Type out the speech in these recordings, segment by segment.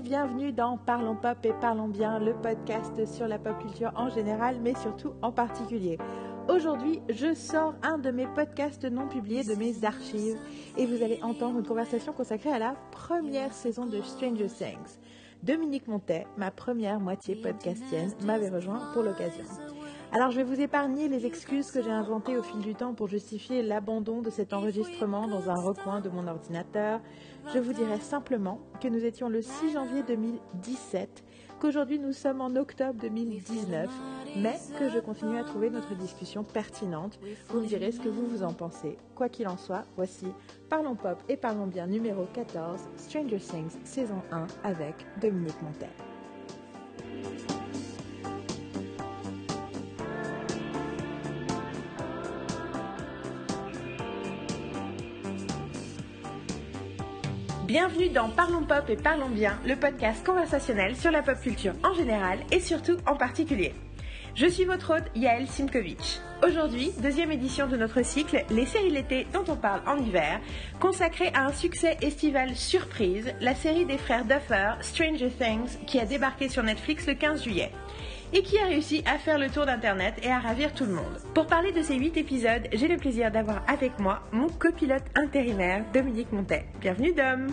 bienvenue dans Parlons Pop et Parlons Bien, le podcast sur la pop culture en général, mais surtout en particulier. Aujourd'hui, je sors un de mes podcasts non publiés de mes archives et vous allez entendre une conversation consacrée à la première saison de Stranger Things. Dominique Montet, ma première moitié podcastienne, m'avait rejoint pour l'occasion. Alors je vais vous épargner les excuses que j'ai inventées au fil du temps pour justifier l'abandon de cet enregistrement dans un recoin de mon ordinateur. Je vous dirai simplement que nous étions le 6 janvier 2017, qu'aujourd'hui nous sommes en octobre 2019, mais que je continue à trouver notre discussion pertinente. Vous me direz ce que vous vous en pensez. Quoi qu'il en soit, voici Parlons Pop et Parlons Bien numéro 14, Stranger Things saison 1 avec Dominique Montel. Bienvenue dans Parlons Pop et Parlons Bien, le podcast conversationnel sur la pop culture en général et surtout en particulier. Je suis votre hôte Yael Simkovitch. Aujourd'hui, deuxième édition de notre cycle Les séries l'été dont on parle en hiver, consacrée à un succès estival surprise, la série des frères Duffer, Stranger Things, qui a débarqué sur Netflix le 15 juillet et qui a réussi à faire le tour d'Internet et à ravir tout le monde. Pour parler de ces 8 épisodes, j'ai le plaisir d'avoir avec moi mon copilote intérimaire, Dominique Montet. Bienvenue Dom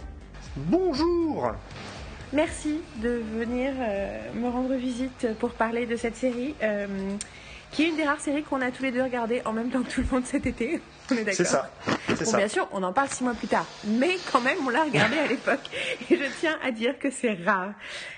Bonjour Merci de venir euh, me rendre visite pour parler de cette série, euh, qui est une des rares séries qu'on a tous les deux regardées en même temps que tout le monde cet été. On est d'accord C'est ça. C'est Bon, ça. bien sûr, on en parle six mois plus tard, mais quand même, on l'a regardé à l'époque. Et je tiens à dire que c'est rare.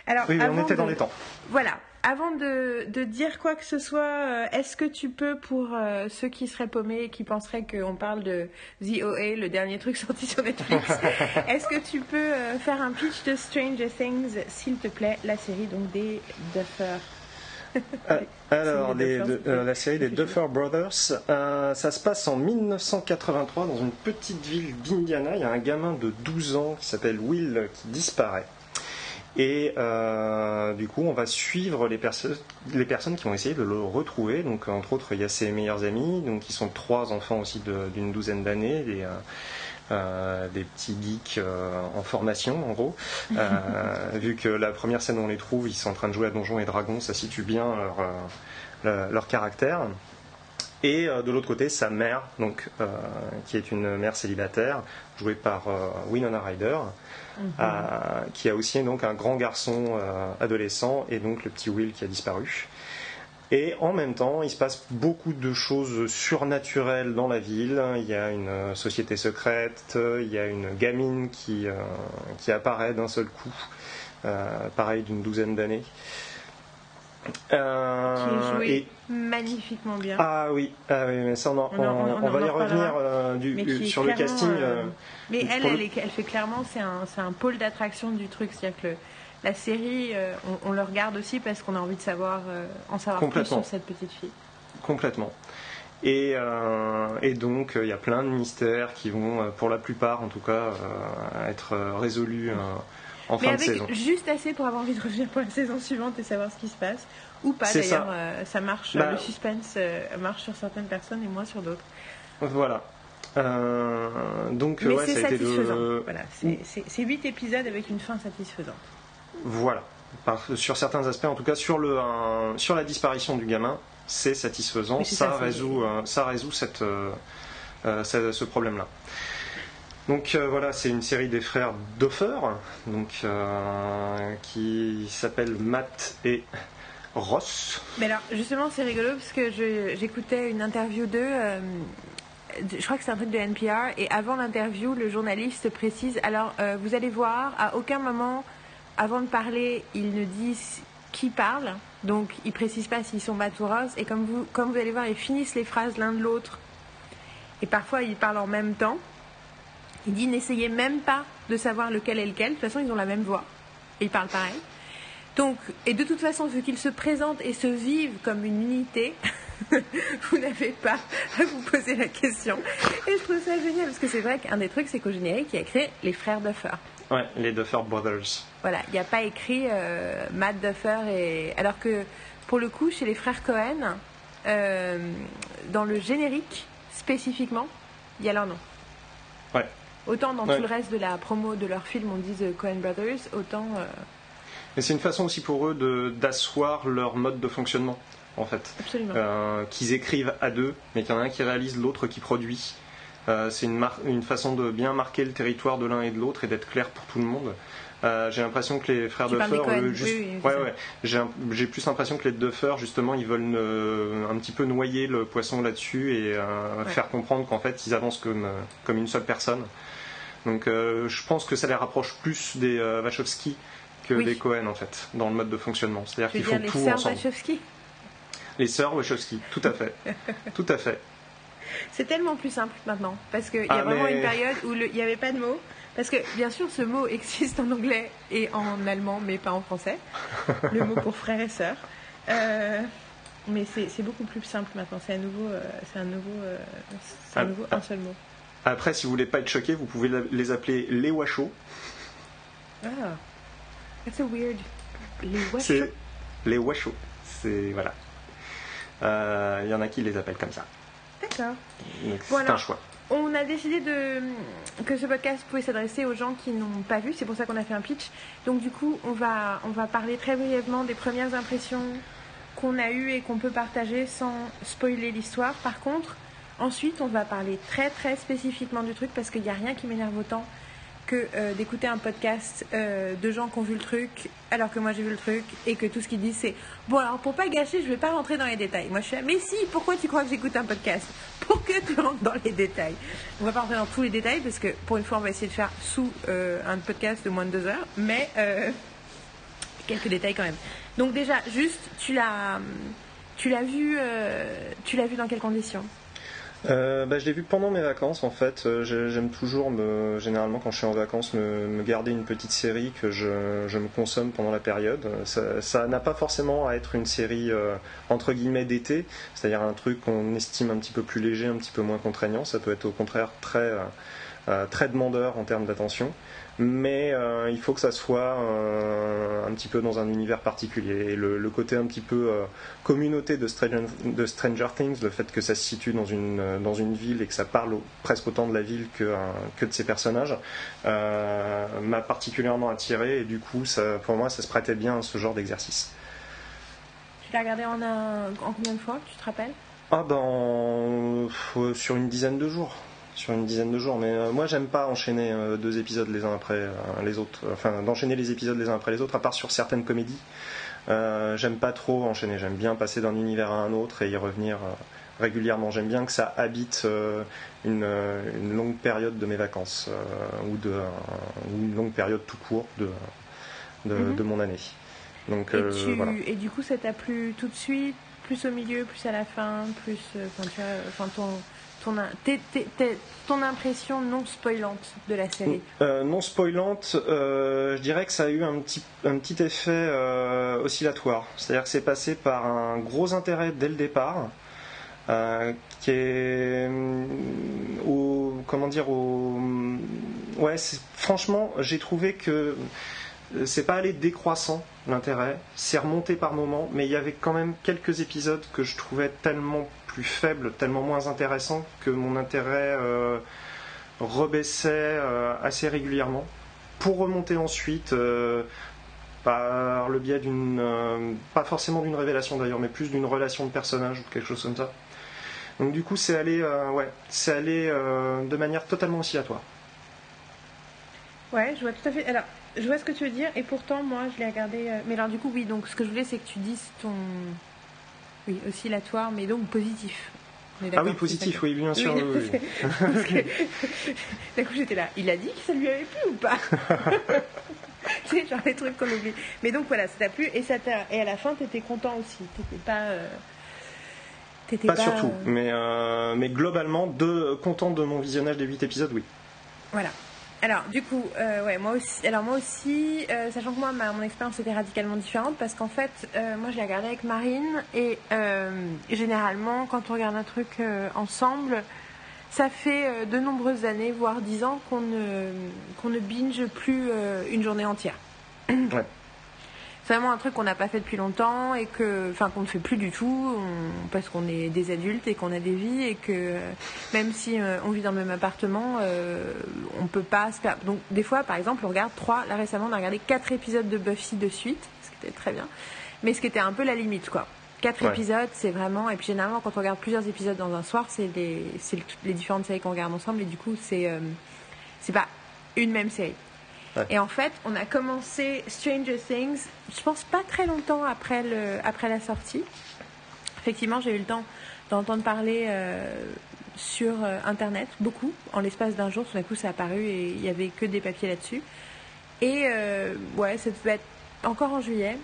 Alors, Oui, mais on était dans les temps. Voilà. Avant de, de dire quoi que ce soit, euh, est-ce que tu peux, pour euh, ceux qui seraient paumés et qui penseraient qu'on parle de The OA, le dernier truc sorti sur Netflix, est-ce que tu peux euh, faire un pitch de Stranger Things, s'il te plaît, la série donc des Duffer? Alors, les de- euh, la série des Duffer Brothers, euh, ça se passe en 1983 dans une petite ville d'Indiana. Il y a un gamin de 12 ans qui s'appelle Will qui disparaît. Et euh, du coup, on va suivre les, perso- les personnes qui vont essayer de le retrouver. Donc, entre autres, il y a ses meilleurs amis, donc qui sont trois enfants aussi d'une douzaine d'années, des, euh, euh, des petits geeks euh, en formation, en gros. Vu que la première scène où on les trouve, ils sont en train de jouer à Donjons et Dragons, ça situe bien leur, leur, leur caractère. Et euh, de l'autre côté, sa mère, donc, euh, qui est une mère célibataire, jouée par euh, Winona Ryder, euh, qui a aussi donc un grand garçon adolescent et donc le petit Will qui a disparu. Et en même temps, il se passe beaucoup de choses surnaturelles dans la ville. Il y a une société secrète, il y a une gamine qui, qui apparaît d'un seul coup, pareil d'une douzaine d'années. Euh, qui est joué et- magnifiquement bien. ah oui, ah oui, mais ça on, en- On en- on en- on va en y revenir euh, du- est sur le casting. euh, euh, Mais elle, elle, le- est- elle fait clairement, c'est un, c'est un pôle d'attraction du truc. C'est-à-dire que le- la série, euh, on, le regarde aussi parce qu'on a envie de savoir, euh, en savoir plus sur cette petite fille. Complètement. Et, euh, et donc, euh, il y a plein de mystères qui vont, euh, pour la plupart en tout cas, euh, être euh, résolus euh, en Mais fin de avec saison. juste assez pour avoir envie de revenir pour la saison suivante et savoir ce qui se passe. Ou pas d'ailleurs, ça. euh, ça marche, Bah- le suspense euh, marche sur certaines personnes et moins sur d'autres. Voilà. Euh, donc, Mais ouais, c'est ça a été satisfaisant. de... Voilà, c'est- c'est c'est huit épisodes avec une fin satisfaisante. Voilà. Par- sur certains aspects, en tout cas, sur, le, un- sur la disparition du gamin, c'est satisfaisant. C'est ça, ça, résout, euh, ça résout cette, ce, ce problème-là. Donc euh, voilà, c'est une série des frères Doffer, donc, euh, qui s'appellent Matt et Ross. Mais alors, justement, c'est rigolo parce que j'écoutais une interview d'eux. euh, je crois que c'est un truc de NPR. Et avant l'interview, le journaliste précise Alors, vous allez voir, à aucun moment, avant de parler, ils ne disent qui parle. Donc, ils précisent pas s'ils sont Matt ou Ross. Et comme vous, comme vous allez voir, ils finissent les phrases l'un de l'autre. Et parfois, ils parlent en même temps. Il dit N'essayez même pas de savoir lequel est lequel. De toute façon, ils ont la même voix. Et ils parlent pareil. Donc, et de toute façon, vu qu'ils se présentent et se vivent comme une unité, vous n'avez pas à vous poser la question. Et je trouve ça génial, parce que c'est vrai qu'un des trucs, c'est qu'au générique, il y a écrit les frères Duffer. Ouais, les Duffer Brothers. Voilà, il n'y a pas écrit euh, Matt Duffer et. Alors que, pour le coup, chez les frères Cohen, euh, dans le générique, spécifiquement, il y a leur nom. Ouais. Autant dans Ouais. tout le reste de la promo de leur film, on dit The Cohen Brothers, autant euh, Mais c'est une façon aussi pour eux de- d'asseoir leur mode de fonctionnement, en fait. Absolument. Euh, qu'ils écrivent à deux, mais qu'il y en a un qui réalise, l'autre qui produit. Euh, c'est une, une façon de bien marquer le territoire de l'un et de l'autre et d'être clair pour tout le monde. Euh, j'ai l'impression que les frères Duffer, Coen, oui, juste- oui, c'est ouais, ouais. J'ai plus l'impression que les Duffer, justement, ils veulent euh, un petit peu noyer le poisson là-dessus et euh, Ouais. faire comprendre qu'en fait, ils avancent comme, euh, comme une seule personne. Donc, euh, je pense que ça les rapproche plus des euh, Wachowski que Oui. des Cohen, en fait, dans le mode de fonctionnement. C'est-à-dire qu'ils font les tout sœurs ensemble. Wachowski? Les sœurs Wachowski, tout à fait. tout à fait. C'est tellement plus simple maintenant. Parce qu'il y a Ah, vraiment mais- une période où il n'y avait pas de mots. Parce que bien sûr, ce mot existe en anglais et en allemand, mais pas en français. Le mot pour frère et sœur. Euh, mais c'est beaucoup plus simple maintenant. C'est à nouveau, c'est un nouveau, un, Ah, nouveau ah. un seul mot. Après, si vous voulez pas être choqué, vous pouvez les appeler les Wachos. Ah, that's a weird. Les Wachos. C'est les Wachos. C'est voilà. Euh, Il y en a qui les appellent comme ça. D'accord. Donc, c'est un choix. On a décidé de, que ce podcast pouvait s'adresser aux gens qui n'ont pas vu, c'est pour ça qu'on a fait un pitch. Donc du coup, on va, on va parler très brièvement des premières impressions qu'on a eues et qu'on peut partager sans spoiler l'histoire. Par contre, ensuite, on va parler très très spécifiquement du truc parce qu'il n'y a rien qui m'énerve autant que euh, d'écouter un podcast euh, de gens qui ont vu le truc alors que moi j'ai vu le truc et que tout ce qu'ils disent c'est bon alors pour pas gâcher je vais pas rentrer dans les détails moi je suis là, mais si pourquoi tu crois que j'écoute un podcast pour que tu rentres dans les détails on va pas rentrer dans tous les détails parce que pour une fois on va essayer de faire sous euh, un podcast de moins de deux heures mais quelques détails quand même. Donc déjà juste tu l'as tu l'as vu tu l'as vu dans quelles conditions? Euh, bah, je l'ai vu pendant mes vacances en fait. Euh, j'ai- J'aime toujours, me, généralement quand je suis en vacances, me, garder une petite série que je, me consomme pendant la période. Ça n'a pas forcément à être une série euh, entre guillemets d'été, c'est-à-dire un truc qu'on estime un petit peu plus léger, un petit peu moins contraignant. Ça peut être au contraire très demandeur en termes d'attention. Mais euh, il faut que ça soit euh, un petit peu dans un univers particulier. Et le, le côté un petit peu euh, communauté de Stranger, de Stranger Things, le fait que ça se situe dans une, dans une ville et que ça parle au- presque autant de la ville que, que de ses personnages, m'a particulièrement attiré et du coup, ça, pour moi, ça se prêtait bien à ce genre d'exercice. tu l'as regardé en, un, en combien de fois tu te rappelles? Ah ben, euh, sur une dizaine de jours. Sur une dizaine de jours, mais euh, moi j'aime pas enchaîner euh, deux épisodes les uns après euh, les autres, enfin d'enchaîner les épisodes les uns après les autres, à part sur certaines comédies. J'aime pas trop enchaîner, j'aime bien passer d'un univers à un autre et y revenir régulièrement. J'aime bien que ça habite une, une longue période de mes vacances ou, de, ou une longue période tout court de, de, Mhm. de mon année. Donc et, tu- voilà. et du coup, ça t'a plu tout de suite, plus au milieu, plus à la fin, plus. Enfin, tu vois, enfin, ton, ton, impression non spoilante de la série. Euh, non spoilante, euh, je dirais que ça a eu un petit, effet euh, oscillatoire. C'est-à-dire que c'est passé par un gros intérêt dès le départ, qui est au, comment dire, au, ouais, franchement, j'ai trouvé que c'est pas allé décroissant l'intérêt, c'est remonté par moments, mais il y avait quand même quelques épisodes que je trouvais tellement plus faibles, tellement moins intéressants que mon intérêt euh, rebaissait euh, assez régulièrement, pour remonter ensuite euh, par le biais d'une, pas forcément d'une révélation d'ailleurs, mais plus d'une relation de personnage ou quelque chose comme ça. Donc du coup, c'est allé, euh, ouais, c'est de manière totalement oscillatoire. Ouais, je vois tout à fait. Alors, je vois ce que tu veux dire, et pourtant, moi, je l'ai regardé. Mais alors, du coup, oui, donc ce que je voulais, c'est que tu dises ton. Oui, oscillatoire, mais donc positif. Ah oui, c'est positif, oui, bien sûr. Oui, oui, oui. parce que- D'un coup, j'étais là. Il a dit que ça lui avait plu ou pas? Sais, genre les trucs qu'on oublie. Mais donc voilà, ça t'a plu et ça t'a. Et à la fin, t'étais content aussi. T'étais pas. euh, T'étais Pas pas. surtout, euh, mais, euh, mais globalement, de, content de mon visionnage des 8 épisodes, oui. Voilà. Alors, du coup, euh, ouais, moi aussi, alors moi aussi euh, sachant que moi, ma, mon expérience était radicalement différente parce qu'en fait, euh, moi, je l'ai regardé avec Marine et généralement, quand on regarde un truc ensemble, ça fait de nombreuses années, voire dix ans, qu'on ne, qu'on ne binge plus une journée entière. C'est vraiment un truc qu'on n'a pas fait depuis longtemps et que, enfin, qu'on ne fait plus du tout parce qu'on est des adultes et qu'on a des vies et que même si euh, on vit dans le même appartement, euh, on peut pas se faire. Donc, des fois, par exemple, on regarde trois. Là récemment, on a regardé quatre épisodes de Buffy de suite, ce qui était très bien, mais ce qui était un peu la limite, quoi. Quatre épisodes, c'est vraiment. Et puis généralement, quand on regarde plusieurs épisodes dans un soir, c'est les, les différentes séries qu'on regarde ensemble et du coup, c'est euh, c'est pas une même série. Et en fait, on a commencé Stranger Things, je pense pas très longtemps après, le, après la sortie. Effectivement, j'ai eu le temps d'entendre parler euh, sur euh, Internet, beaucoup. En l'espace d'un jour, tout d'un coup, ça a apparu et il n'y avait que des papiers là-dessus. Et euh, ouais, ça devait être encore en juillet.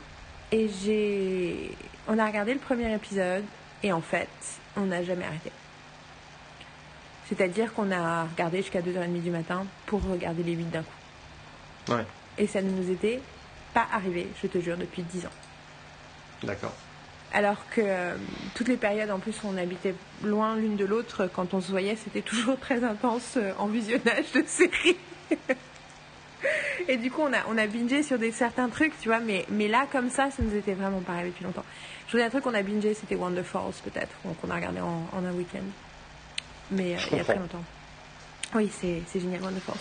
Et j'ai. On a regardé le premier épisode et en fait, on n'a jamais arrêté. C'est-à-dire qu'on a regardé jusqu'à 2h30 du matin pour regarder les 8 d'un coup. Et ça ne nous était pas arrivé, je te jure, depuis 10 ans. D'accord. Alors que euh, toutes les périodes, en plus, on habitait loin l'une de l'autre, quand on se voyait, c'était toujours très intense euh, en visionnage de séries. Et du coup, on a, on a bingé sur des, certains trucs, tu vois, mais, mais là, comme ça, ça nous était vraiment pas arrivé depuis longtemps. Je voulais un truc qu'on a bingé, c'était Wonder Falls, peut-être, qu'on a regardé en, un week-end. Mais euh, il y a très longtemps. Oui, c'est génial, Wonder Falls. Euh,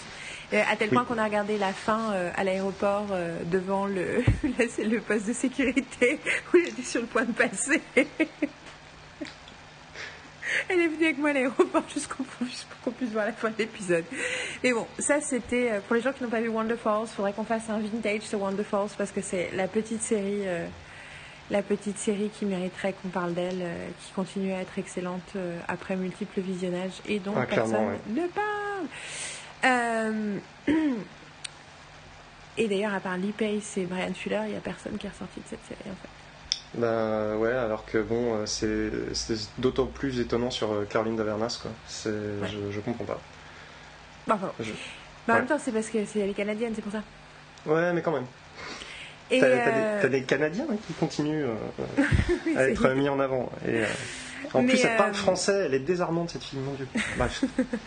à tel point qu'on a regardé la fin euh, à l'aéroport euh, devant le, le poste de sécurité où j'étais sur le point de passer. Elle est venue avec moi à l'aéroport juste pour qu'on puisse voir la fin de l'épisode. Mais bon, ça c'était pour les gens qui n'ont pas vu Wonder Falls, il faudrait qu'on fasse un vintage sur Wonder Falls parce que c'est la petite série, la petite série qui mériterait qu'on parle d'elle, qui continue à être excellente après multiples visionnages et dont ah, personne ne parle. Euh, et d'ailleurs, à part Lee Pace et Brian Fuller, il n'y a personne qui est ressorti de cette série en fait. Bah ouais, alors que bon, euh, c'est d'autant plus étonnant sur euh, Caroline Davernas, quoi. Je, je comprends pas. Bah, bah, en même temps, c'est parce que c'est elle est canadienne, c'est pour ça. Ouais, mais quand même. T'as des, Canadiens hein, qui continuent à être mis en avant. Et, en plus, elle parle euh, français, elle est désarmante cette fille, mon dieu. Bref.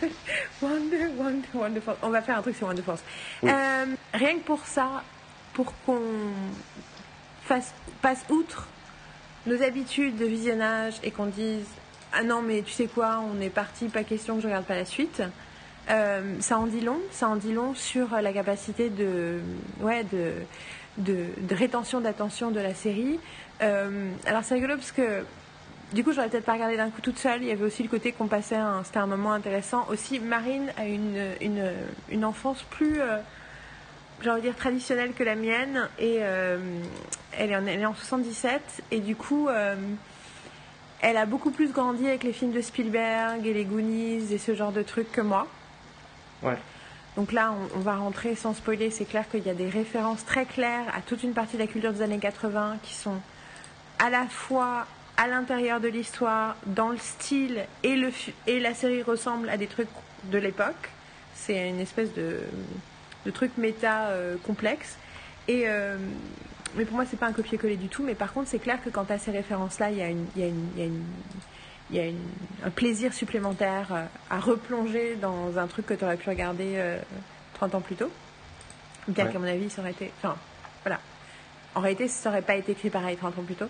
Wonder, Wonder, Wonderful. On va faire un truc sur Wonder Force. Euh, rien que pour ça, pour qu'on fasse, passe outre nos habitudes de visionnage et qu'on dise Ah non, mais tu sais quoi, on est parti, pas question que je regarde pas la suite. Euh, ça en dit long, ça en dit long sur la capacité de, ouais, de, de, de rétention d'attention de la série. alors c'est rigolo parce que du coup, j'aurais peut-être pas regardé d'un coup toute seule. Il y avait aussi le côté qu'on passait, un, c'était un moment intéressant. Aussi, Marine a une, une, une enfance plus, euh, j'ai envie de dire, traditionnelle que la mienne. Et euh, elle, est en, elle est en 77. Et du coup, euh, elle a beaucoup plus grandi avec les films de Spielberg et les Goonies et ce genre de trucs que moi. Ouais. Donc là, on, on va rentrer sans spoiler. C'est clair qu'il y a des références très claires à toute une partie de la culture des années 80 qui sont à la fois à l'intérieur de l'histoire, dans le style, et, le, et la série ressemble à des trucs de l'époque. C'est une espèce de, de truc méta euh, complexe. Et, euh, mais pour moi, c'est pas un copier-coller du tout. Mais par contre, c'est clair que quand à ces références-là, il y a, une, y a, une, y a, une, y a un plaisir supplémentaire euh, à replonger dans un truc que tu aurais pu regarder 30 ans plus tôt. Bien qu'à mon avis, ça aurait été. Enfin, voilà. En réalité, ça n'aurait pas été écrit pareil 30 ans plus tôt.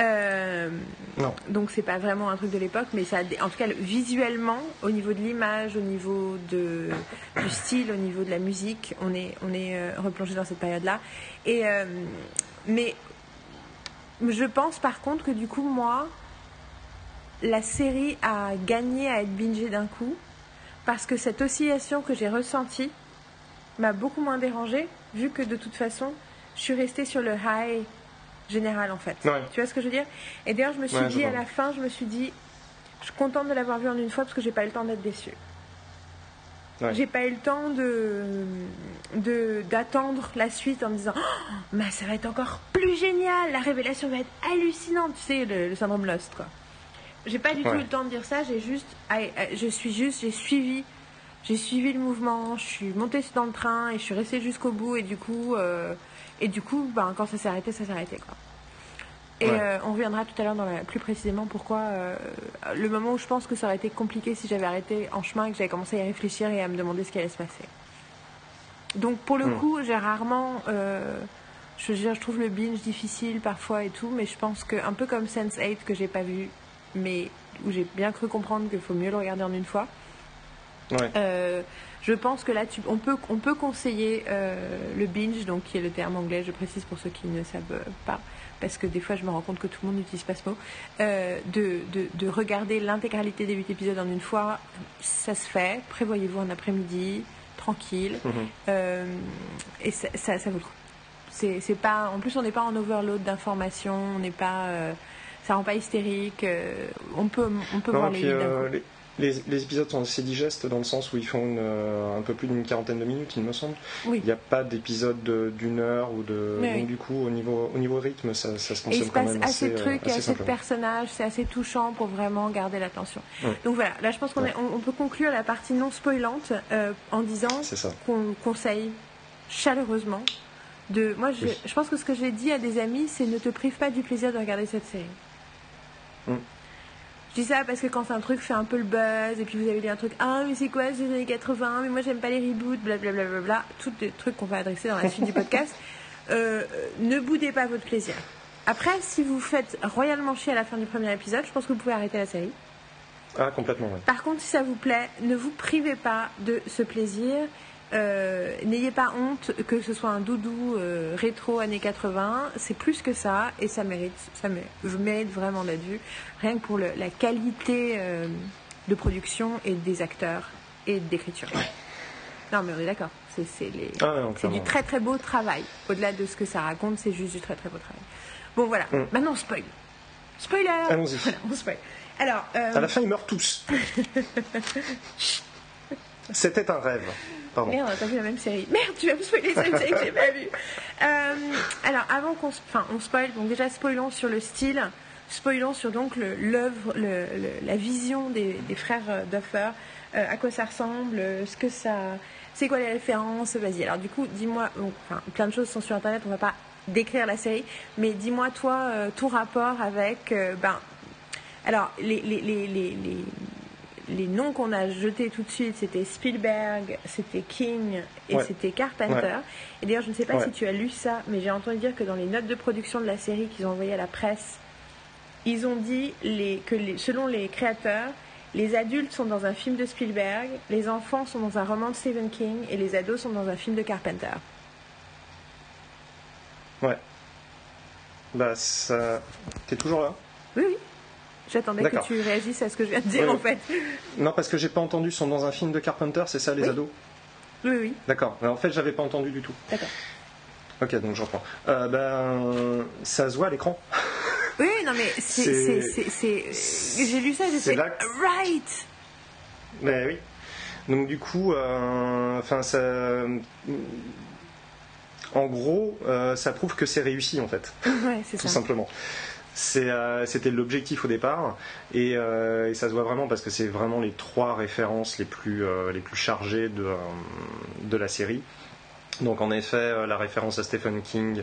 Euh, non. Donc c'est pas vraiment un truc de l'époque, mais ça, en tout cas visuellement, au niveau de l'image, au niveau de, du style, au niveau de la musique, on est, on est euh, replongé dans cette période-là. Et euh, mais je pense par contre que du coup moi, la série a gagné à être bingée d'un coup parce que cette oscillation que j'ai ressentie m'a beaucoup moins dérangée vu que de toute façon je suis restée sur le high général en fait. Tu vois ce que je veux dire? Et d'ailleurs, je me suis dit à la fin, je me suis dit, je suis contente de l'avoir vu en une fois parce que j'ai pas eu le temps d'être déçue. J'ai pas eu le temps de d'attendre la suite en me disant oh, ça va être encore plus génial, la révélation va être hallucinante, tu sais le, syndrome Lost quoi. J'ai pas du tout eu le temps de dire ça, j'ai juste je suis juste j'ai suivi j'ai suivi le mouvement, je suis montée dans le train et je suis restée jusqu'au bout et du coup euh, et du coup, ben, quand ça s'est arrêté, ça s'est arrêté. Quoi. Et euh, on reviendra tout à l'heure plus précisément pourquoi euh, le moment où je pense que ça aurait été compliqué si j'avais arrêté en chemin et que j'avais commencé à y réfléchir et à me demander ce qui allait se passer. Donc pour le hmm. coup, j'ai rarement, euh, Je, je trouve le binge difficile parfois et tout, mais je pense que un peu comme Sense8 que j'ai pas vu, mais où j'ai bien cru comprendre qu'il faut mieux le regarder en une fois. Ouais. Euh, je pense que là, tu, on, peut, on peut conseiller euh, le binge, donc qui est le terme anglais, je précise pour ceux qui ne savent pas, parce que des fois je me rends compte que tout le monde n'utilise pas ce mot, euh, de, de, de regarder l'intégralité des 8 épisodes en une fois. Ça se fait, prévoyez-vous un après-midi, tranquille, Mhm. euh, et ça, ça, ça vaut le coup. C'est, pas, en plus, on n'est pas en overload d'informations, on n'est pas, euh, ça rend pas hystérique. euh, on peut, on peut Non, voir les puis, euh, les, les- les épisodes sont assez digestes dans le sens où ils font une, euh, un peu plus d'une quarantaine de minutes, il me semble. Oui. Il n'y a pas d'épisode de- d'une heure ou de. Oui, donc, oui. du coup, au niveau, au niveau rythme, ça, ça se Et il consomme se quand passe même assez assez, de euh, trucs et assez assez de personnages, c'est assez touchant pour vraiment garder l'attention. Donc voilà, là je pense qu'on Ouais. on, on peut conclure la partie non spoilante euh, en disant qu'on conseille chaleureusement de. Moi je, je pense que ce que j'ai dit à des amis, c'est ne te prive pas du plaisir de regarder cette série. Mm. Je dis ça parce que quand c'est un truc fait un peu le buzz et puis vous avez dit un truc ah mais c'est quoi c'est les années 80 mais moi j'aime pas les reboots blablabla bla, bla, bla, tous des trucs qu'on va adresser dans la suite du podcast. Euh, ne boudez pas votre plaisir. Après si vous faites royalement chier à la fin du premier épisode je pense que vous pouvez arrêter la série. Ah, complètement, ouais. par contre si ça vous plaît ne vous privez pas de ce plaisir Euh, n'ayez pas honte que ce soit un doudou euh, rétro années 80 c'est plus que ça et ça mérite ça mé- mérite vraiment d'être vu. Rien que pour le- la qualité euh, de production et des acteurs et d'écriture. Non mais on est d'accord. C'est c'est les Ah, du très très beau travail. Au-delà de ce que ça raconte c'est juste du très très beau travail. Bon voilà. Mm. maintenant on spoil. Spoiler. Allons-y. Voilà, on spoil. Alors À la fin, ils meurent tous. C'était un rêve. Pardon. Merde, t'as vu la même série. Merde, tu vas me spoiler sur une série que j'ai pas vue. Euh, alors, avant qu'on... Enfin, on spoil, donc déjà spoilons sur le style, spoilons sur donc l'œuvre, la vision des, frères euh, Duffer, euh, à quoi ça ressemble, ce que ça... C'est quoi les références Vas-y, alors du coup, dis-moi... Enfin, plein de choses sont sur Internet, on va pas décrire la série, mais dis-moi, toi, euh, ton rapport avec... ben, alors, les, les, les, les, les- noms qu'on a jetés tout de suite, c'était Spielberg, c'était King et Ouais. c'était Carpenter. Ouais. Et d'ailleurs, je ne sais pas Ouais. si tu as lu ça, mais j'ai entendu dire que dans les notes de production de la série qu'ils ont envoyées à la presse, ils ont dit les, que les- selon les créateurs, les adultes sont dans un film de Spielberg, les enfants sont dans un roman de Stephen King et les ados sont dans un film de Carpenter. Ouais. Bah, ça. T'es toujours là? Oui, oui. J'attendais que tu réagisses à ce que je viens de dire Oui. en fait. Non, parce que j'ai pas entendu. Ils sont dans un film de Carpenter, c'est ça, les Oui. ados Oui, oui, D'accord. En fait, j'avais pas entendu du tout. d'accord. Ok, donc je reprends. Euh, ben, ça se voit à l'écran. Oui, non mais c'est. J'ai lu ça, j'ai c'est fait. là Right! Mais oui. Donc du coup, euh, enfin ça, en gros, euh, ça prouve que c'est réussi en fait, Ouais, c'est tout ça. simplement. Euh, C'était l'objectif au départ et, euh, et ça se voit vraiment parce que c'est vraiment les trois références les plus, euh, les plus chargées de, de la série. Donc en effet, la référence à Stephen King,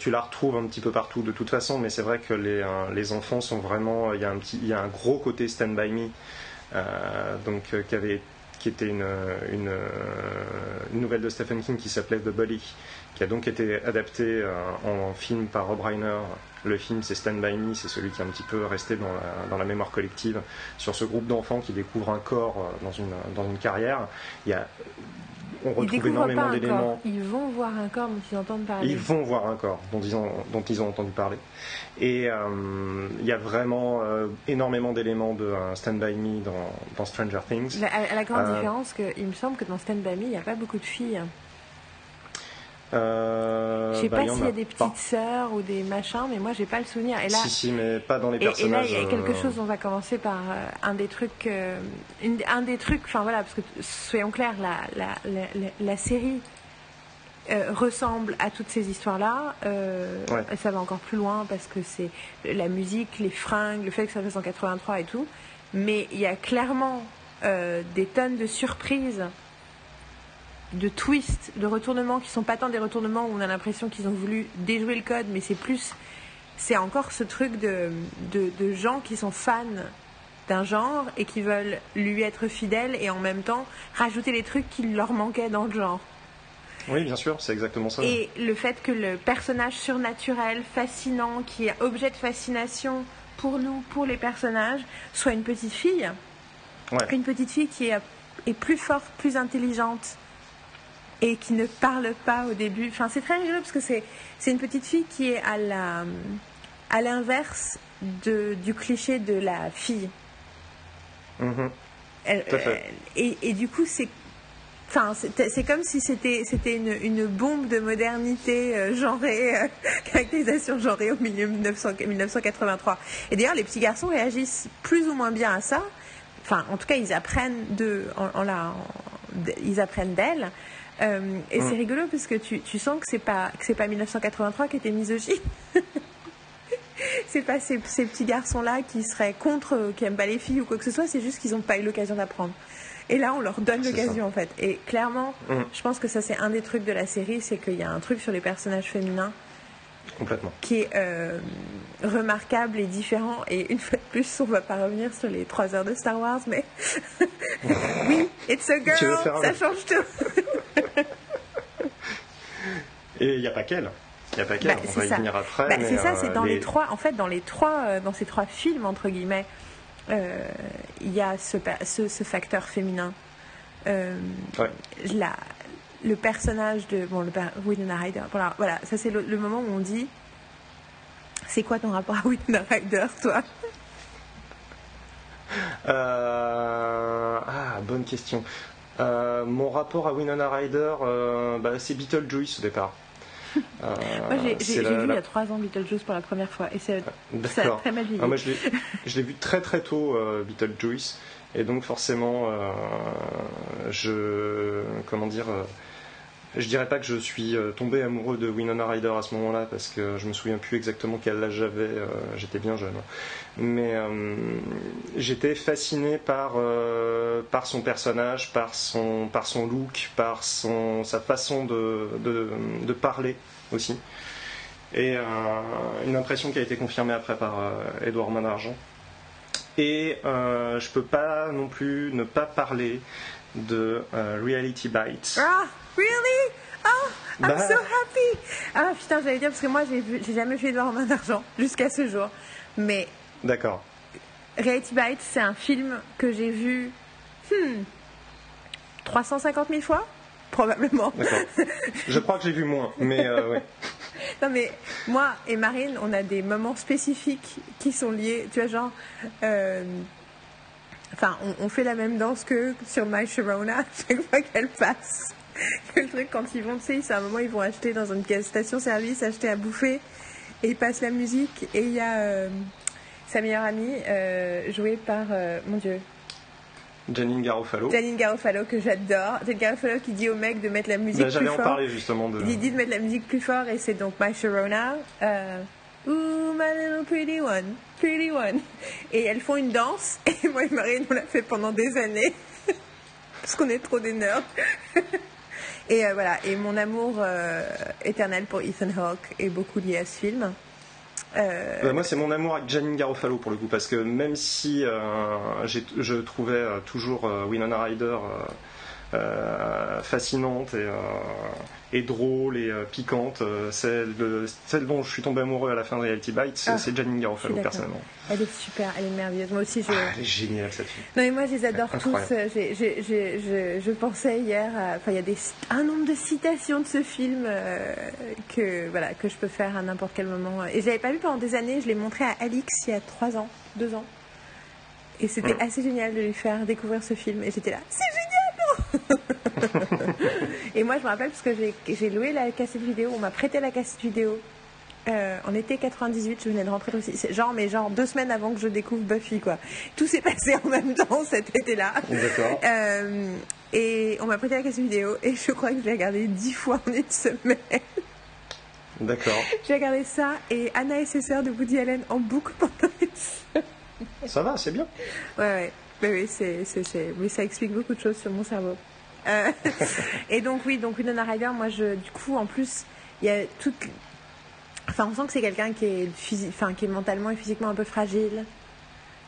tu la retrouves un petit peu partout de toute façon, mais c'est vrai que les, les enfants sont vraiment, il y a un petit, il y a un gros côté Stand by Me, donc qui avait, qui était une, une, une nouvelle de Stephen King qui s'appelait The Bully, qui a donc été adapté euh, en film par Rob Reiner. Le film c'est Stand By Me, c'est celui qui est un petit peu resté dans la, dans la mémoire collective sur ce groupe d'enfants qui découvrent un corps euh, dans une, dans une carrière. Il y a, on retrouve énormément d'éléments. Ils vont voir un corps dont ils entendent parler. Ils vont voir un corps dont ils ont, dont ils ont entendu parler. Et euh, il y a vraiment euh, énormément d'éléments de euh, Stand By Me dans, dans Stranger Things. La, à la grande différence que il me semble que dans Stand By Me, il n'y a pas beaucoup de filles. Euh, Je sais bah, pas y s'il y a des pas. petites sœurs ou des machins, mais moi j'ai pas le souvenir. Et là, Si, si, mais pas dans les et, et là personnages. il y a quelque euh, chose. On va commencer par euh, un des trucs, euh, une- un des trucs. Enfin voilà, parce que soyons clairs, la, la, la, série euh, ressemble à toutes ces histoires-là. Euh, Ouais. Ça va encore plus loin parce que c'est la musique, les fringues, le fait que ça fasse en 83 et tout. Mais il y a clairement euh, des tonnes de surprises, de twists, de retournements qui sont pas tant des retournements où on a l'impression qu'ils ont voulu déjouer le code, mais c'est plus, c'est encore ce truc de, de, de gens qui sont fans d'un genre et qui veulent lui être fidèles et en même temps rajouter les trucs qui leur manquaient dans le genre. Oui, bien sûr, c'est exactement ça. Et le fait que le personnage surnaturel, fascinant, qui est objet de fascination pour nous, pour les personnages, soit une petite fille. Une petite fille qui est, est, plus forte, plus intelligente et qui ne parle pas au début. Enfin, c'est très rigolo parce que c'est, c'est une petite fille qui est à, la, à l'inverse de, du cliché de la fille. Mm-hmm. et, et, du coup, c'est Enfin, c'est comme si c'était c'était une, une, bombe de modernité euh, genrée, euh, caractérisation genrée au milieu 1900, 1983. Et d'ailleurs, les petits garçons réagissent plus ou moins bien à ça. Enfin, en tout cas, ils apprennent de, en, la, ils apprennent d'elle. Euh, et c'est mm. rigolo parce que tu, tu sens que c'est pas que c'est pas 1983 qui était misogyne. c'est pas ces, ces petits garçons là qui seraient contre, qui aiment pas les filles ou quoi que ce soit. C'est juste qu'ils n'ont pas eu l'occasion d'apprendre. Et là, on leur donne l'occasion en fait. Et clairement, mm. je pense que ça c'est un des trucs de la série, c'est qu'il y a un truc sur les personnages féminins Complètement. qui est euh, remarquable et différent. Et une fois de plus, on va pas revenir sur les trois heures de Star Wars, mais oui, it's a girl, ça change tout. et il n'y a pas qu'elle. Il n'y a pas qu'elle, bah, on va y venir après. Bah, c'est ça, c'est dans les... trois, en fait, dans les trois, euh, dans ces trois films entre guillemets, euh, il y a ce, ce, facteur féminin. Euh, la, le personnage de bon, le Winona Ryder. Voilà, voilà ça c'est le, moment où on dit c'est quoi ton rapport à Winona Ryder, toi? Euh, Ah, bonne question. mon rapport à Winona Ryder, bah, c'est Beetlejuice au départ. Euh, moi, j'ai vu il y a trois ans Beetlejuice pour la première fois et c'est très mal vieilli. Ah, moi, je l'ai vu très très tôt, euh, Beetlejuice, et donc forcément, euh, je. Comment dire je dirais pas que je suis tombé amoureux de Winona Ryder à ce moment-là parce que je me souviens plus exactement quel âge j'avais, j'étais bien jeune. Mais j'étais fasciné par, par son personnage, par son, par son look, par son, sa façon de, de parler aussi. Et euh, une impression qui a été confirmée après par Edouard euh, Manargent. Et euh, je peux pas non plus ne pas parler de Reality Bites. Ah, really? Oh, I'm bah. so happy! Ah putain, j'allais dire parce que moi j'ai jamais vu Edouard Manargent jusqu'à ce jour. Mais. D'accord. Reality Bites, c'est un film que j'ai vu. Hmm, 350 000 fois probablement. Je crois que j'ai vu moins, mais euh, Non mais moi et Marine, on a des moments spécifiques qui sont liés, tu vois genre, euh, enfin on, fait la même danse que sur My Sharona chaque fois qu'elle passe. le truc quand ils vont, tu sais, c'est un moment ils vont acheter dans une station-service, acheter à bouffer et ils passent la musique et il y a euh, sa meilleure amie jouée par, mon Dieu, Janine Garofalo. Janine Garofalo que j'adore. Janine Garofalo qui dit au mec de mettre la musique ben, plus fort. J'allais en parler justement de. Il dit de mettre la musique plus fort et c'est donc My Sharona. Euh, Ooh, my little pretty one, pretty one. Et elles font une danse et moi et Marine on l'a fait pendant des années parce qu'on est trop des nerds. Et euh, voilà. Et mon amour euh, éternel pour Ethan Hawke est beaucoup lié à ce film. Euh, moi, c'est mon amour avec Janine Garofalo pour le coup, parce que même si je trouvais toujours Winona Ryder fascinante et et drôle et euh, piquante. Euh, celle, celle, dont je suis tombé amoureux à la fin de Reality Bites, ah, c'est Janine Garofalo personnellement. Elle est super, elle est merveilleuse. Moi aussi, je... Ah, elle est géniale cette fille. Non mais moi, je les adore tous. je, pensais hier, enfin, il y a des, un nombre de citations de ce film euh, que voilà que je peux faire à n'importe quel moment. Et je l'avais pas vu pendant des années. Je l'ai montré à Alix il y a trois ans, deux ans. Et c'était assez génial de lui faire découvrir ce film. Et j'étais là, c'est génial et moi, je me rappelle parce que j'ai loué la cassette vidéo, on m'a prêté la cassette vidéo. Euh, en été 98, je venais de rentrer aussi. Genre, mais genre deux semaines avant que je découvre Buffy, quoi. Tout s'est passé en même temps cet été-là. D'accord. Euh, et on m'a prêté la cassette vidéo et je crois que j'ai regardé dix fois en une semaine. D'accord. J'ai regardé ça et Anna et ses sœurs de Woody Allen en boucle pendant une semaine. Ça va, c'est bien. Ouais, ouais. Mais oui, c'est, oui, ça explique beaucoup de choses sur mon cerveau. Euh, et donc oui, donc Winona Ryder, moi je, du coup, en plus, il y a toute, enfin, on sent que c'est quelqu'un qui est enfin, qui est mentalement et physiquement un peu fragile,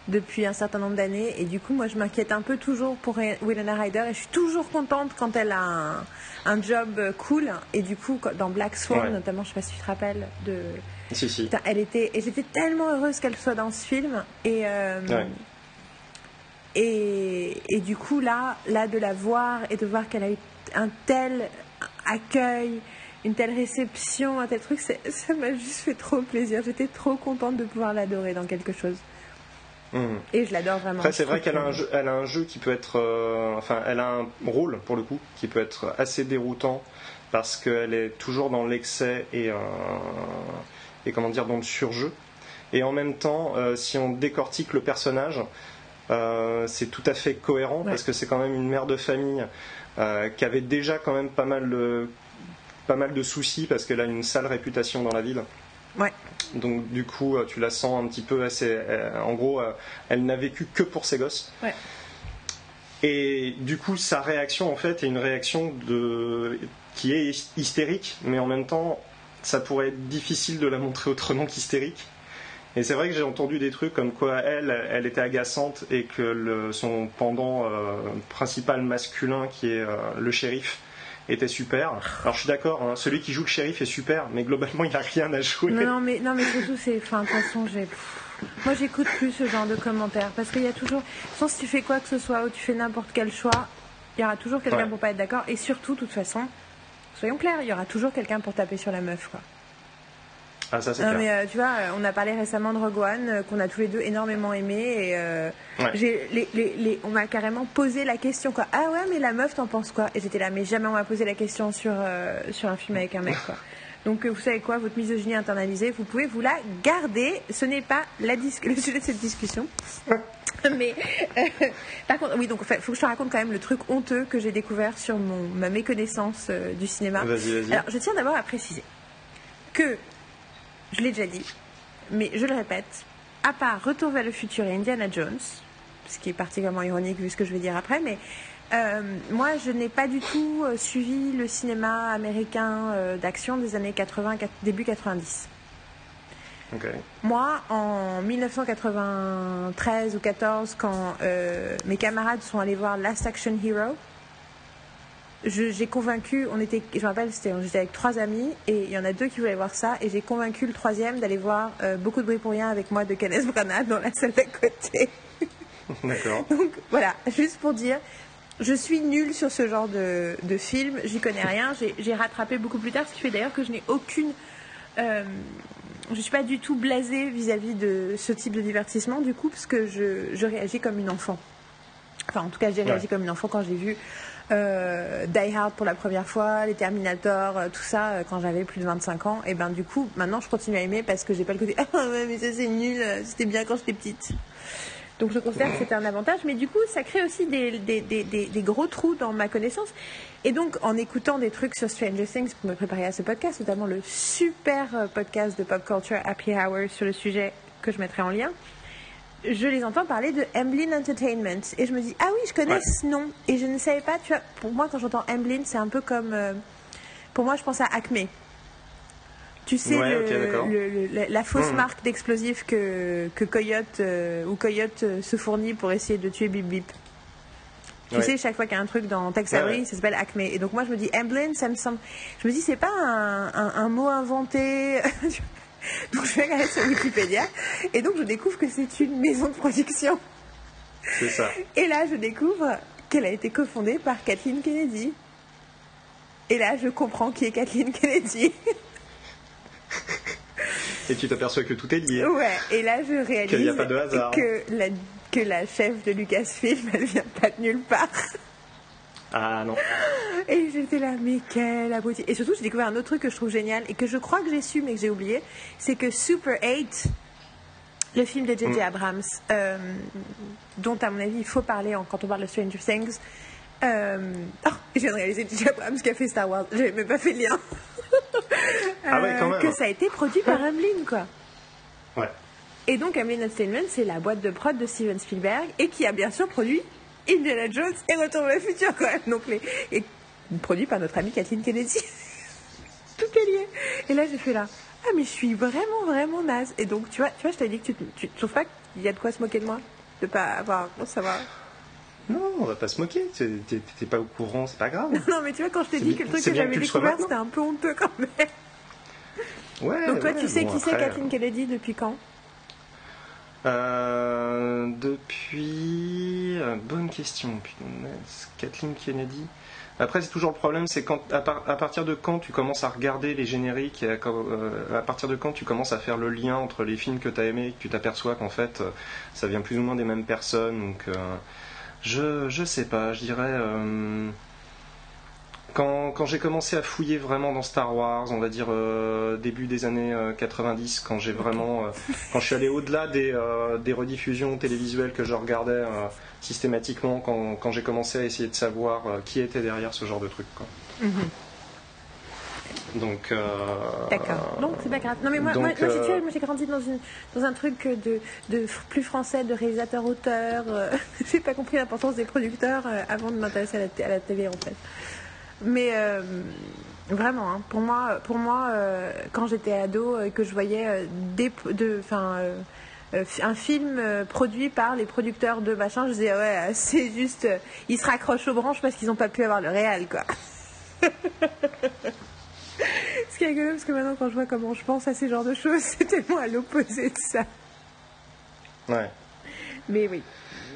depuis un certain nombre d'années. Et du coup, moi, je m'inquiète un peu toujours pour Winona Ryder. Et je suis toujours contente quand elle a un, un job cool. Et du coup, dans Black Swan, notamment, je sais pas si tu te rappelles de. Si, si. Elle était, et j'étais tellement heureuse qu'elle soit dans ce film. Et, euh, et, et, du coup, là, là, de la voir et de voir qu'elle a eu un tel accueil, une telle réception, un tel truc, ça m'a juste fait trop plaisir. J'étais trop contente de pouvoir l'adorer dans quelque chose. Mmh. Et je l'adore vraiment. Après, c'est vrai qu'elle a, un jeu, elle a un jeu qui peut être. Euh, enfin, elle a un rôle, pour le coup, qui peut être assez déroutant parce qu'elle est toujours dans l'excès et, euh, et, comment dire, dans le surjeu. Et en même temps, euh, si on décortique le personnage, c'est tout à fait cohérent parce que c'est quand même une mère de famille qui avait déjà quand même pas mal de, pas mal de soucis parce qu'elle a une sale réputation dans la ville. Ouais. Donc du coup, euh, tu la sens un petit peu assez. Euh, en gros, euh, elle n'a vécu que pour ses gosses. Ouais. Et du coup, sa réaction en fait est une réaction de qui est hystérique, mais en même temps, ça pourrait être difficile de la montrer autrement qu'hystérique. Et c'est vrai que j'ai entendu des trucs comme quoi elle, elle était agaçante et que le, son pendant principal masculin, qui est le shérif, était super. Alors je suis d'accord, hein, celui qui joue le shérif est super, mais globalement il n'a rien à jouer. Non, mais, non, mais surtout, c'est. Enfin, de toute façon, j'ai. Moi, j'écoute plus ce genre de commentaires parce qu'il y a toujours. Sans si tu fais quoi que ce soit ou tu fais n'importe quel choix, il y aura toujours quelqu'un pour pas être d'accord. Et surtout, de toute façon, soyons clairs, il y aura toujours quelqu'un pour taper sur la meuf, quoi. Ah, ça, c'est mais euh, tu vois, euh, on a parlé récemment de Rogue One, euh, qu'on a tous les deux énormément aimé. Et on m'a carrément posé la question, quoi. Ah ouais, mais la meuf, t'en penses quoi? Et j'étais là, mais jamais on m'a posé la question sur, sur un film avec un mec, quoi. Donc vous savez quoi, votre misogynie internalisée, vous pouvez vous la garder. Ce n'est pas la le sujet de cette discussion. Mais par contre, oui, donc il faut que je te raconte quand même le truc honteux que j'ai découvert sur mon, ma méconnaissance du cinéma. Vas-y, vas-y. Alors, je tiens d'abord à préciser que je l'ai déjà dit, mais je le répète, à part Retour vers le futur et Indiana Jones, ce qui est particulièrement ironique vu ce que je vais dire après, mais euh, moi, je n'ai pas du tout euh, suivi le cinéma américain euh, d'action des années 80, début 90. Moi, en 1993 ou 14, quand mes camarades sont allés voir Last Action Hero, j'ai convaincu, on était, je me rappelle, j'étais avec trois amis et il y en a deux qui voulaient voir ça et j'ai convaincu le troisième d'aller voir euh, beaucoup de bruit pour rien avec moi de Kenneth Branagh dans la salle d'à côté. D'accord. Donc voilà, juste pour dire, je suis nulle sur ce genre de, de film, j'y connais rien, j'ai rattrapé beaucoup plus tard, ce qui fait d'ailleurs que je n'ai aucune. Euh, je ne suis pas du tout blasée vis-à-vis de ce type de divertissement, du coup, parce que je, je réagis comme une enfant. Enfin, en tout cas, j'ai réagi comme une enfant quand j'ai vu euh, Die Hard pour la première fois, les Terminator, euh, tout ça euh, quand j'avais plus de 25 ans. Et ben du coup, maintenant je continue à aimer parce que j'ai pas le côté ah ouais mais ça c'est nul, c'était bien quand j'étais petite. Donc je considère que c'était un avantage, mais du coup ça crée aussi des, des, gros trous dans ma connaissance. Et donc en écoutant des trucs sur Stranger Things pour me préparer à ce podcast, notamment le super podcast de Pop Culture Happy Hour sur le sujet que je mettrai en lien, je les entends parler de Emblem Entertainment. Et je me dis, ah oui, je connais ce nom. Et je ne savais pas, tu vois, pour moi, quand j'entends Emblem, c'est un peu comme. Euh, pour moi, je pense à Acme. Tu sais, la fausse hmm. marque d'explosifs que, que Coyote euh, ou Coyote euh, se fournit pour essayer de tuer Bip Bip. Tu sais, chaque fois qu'il y a un truc dans Tex Avery, ça s'appelle Acme. Et donc moi, je me dis, Emblem, ça me semble. Je me dis, c'est pas un, un mot inventé. Donc je vais regarder sur Wikipédia et donc je découvre que c'est une maison de production. C'est ça. Et là je découvre qu'elle a été cofondée par Kathleen Kennedy. Et là je comprends qui est Kathleen Kennedy. Et tu t'aperçois que tout est lié. Ouais, et là je réalise qu'il n'y a pas de hasard. Que la, que la chef de Lucasfilm, elle vient pas de nulle part. Ah non. Et j'étais là, mais quelle abruti. Et surtout, j'ai découvert un autre truc que je trouve génial et que je crois que j'ai su, mais que j'ai oublié. C'est que Super 8, le film de J.J. Mm. Abrams, euh, dont à mon avis il faut parler quand on parle de Stranger Things. Euh, oh, je viens de réaliser J.J. Abrams qui a fait Star Wars. J'avais même pas fait le lien. ah ouais, quand euh, même. Que ça a été produit par Amblin, quoi. Ouais. Et donc Amblin Entertainment, c'est la boîte de prod de Steven Spielberg et qui a bien sûr produit Indiana Jones et Retour vers le futur quand même. Donc les, et produit par notre amie Kathleen Kennedy. Tout est lié. Et là j'ai fait là. Ah mais je suis vraiment vraiment naze. Et donc tu vois, tu vois, je t'avais dit que tu, tu, trouves pas qu'il y a de quoi se moquer de moi de pas avoir. Bon, ça va. Non, on va pas se moquer. T'étais pas au courant, c'est pas grave. non, mais tu vois, quand je t'ai dit que le truc que j'avais découvert, c'était un peu honteux quand même. Ouais, Donc toi, ouais, tu sais bon, qui c'est Kathleen Kennedy depuis quand? Euh, Depuis. euh, bonne question. Kathleen Kennedy. Après, c'est toujours le problème, c'est quand à, par- partir de quand tu commences à regarder les génériques et euh, à partir de quand tu commences à faire le lien entre les films que tu as aimés et que tu t'aperçois qu'en fait ça vient plus ou moins des mêmes personnes. Donc, euh, je, je sais pas, je dirais. Euh, quand, quand j'ai commencé à fouiller vraiment dans Star Wars, on va dire euh, début des années euh, 90, quand j'ai vraiment, euh, quand je suis allé au-delà des, euh, des rediffusions télévisuelles que je regardais euh, systématiquement, quand, quand j'ai commencé à essayer de savoir euh, qui était derrière ce genre de truc. Quoi. Donc, euh, D'accord. Donc c'est pas grave. Non mais moi, donc, moi, moi, euh, moi, j'ai grandi dans, une, dans un truc de, plus français, de réalisateur-auteur. euh, j'ai pas compris l'importance des producteurs euh, avant de m'intéresser à la, à la télé en fait. Mais euh, vraiment, hein, pour moi, pour moi euh, quand j'étais ado et que je voyais euh, des, de, un film produit par les producteurs de machin, je disais ouais, c'est juste, ils se raccrochent aux branches parce qu'ils n'ont pas pu avoir le réel quoi. Ce qui est rigolo, parce que maintenant, quand je vois comment je pense à ces genres de choses, c'est tellement à l'opposé de ça. ouais. Mais oui.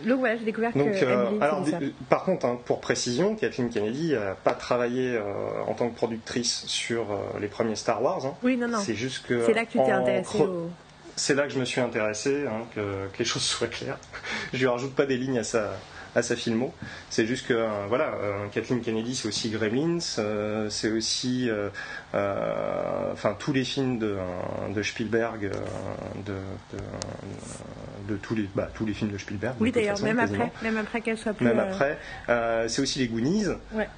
Donc voilà, j'ai découvert Donc, que euh, Emily alors, ça. d- par contre, hein, pour précision, Kathleen Kennedy n'a pas travaillé euh, en tant que productrice sur euh, les premiers Star Wars. hein. Oui, non, non. C'est juste que. C'est là que tu t'es intéressé au... C'est là que je me suis intéressé, hein, que, que les choses soient claires. je lui rajoute pas des lignes à sa, à sa filmo. C'est juste que, euh, voilà, euh, Kathleen Kennedy, c'est aussi Gremlins, euh, c'est aussi, enfin, tous les films de, de Spielberg, de, de, de tous les, bah, tous les films de Spielberg. Oui, d'ailleurs, même quasiment. après, même après qu'elle soit plus... Même après, c'est aussi les Goonies. Ouais.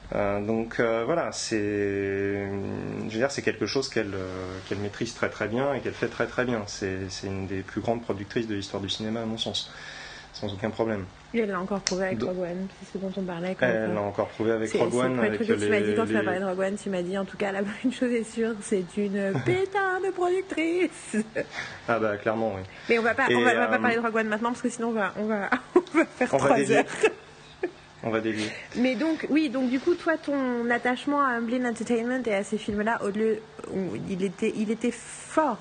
Donc voilà, c'est, je veux dire, c'est quelque chose qu'elle qu'elle maîtrise très très bien et qu'elle fait très très bien. C'est une des plus grandes productrices de l'histoire du cinéma à mon sens, sans aucun problème. Et elle l'a encore prouvé avec Rogue One, c'est ce dont on parlait. quand Elle l'a encore prouvé avec Rogue One. Avec tu m'as dit les- quand tu m'as les- parlé de Rogue One, tu m'as dit en tout cas là une chose est sûre, c'est une pétard de productrice. Ah bah clairement, oui. Mais on va pas, on va, on va pas euh, parler de Rogue One maintenant parce que sinon on va, on va, on va faire On va trois dévier. heures. On va dévier. Mais donc, oui, donc du coup, toi, ton attachement à Amblin Entertainment et à ces films-là, au lieu où il était, il était fort.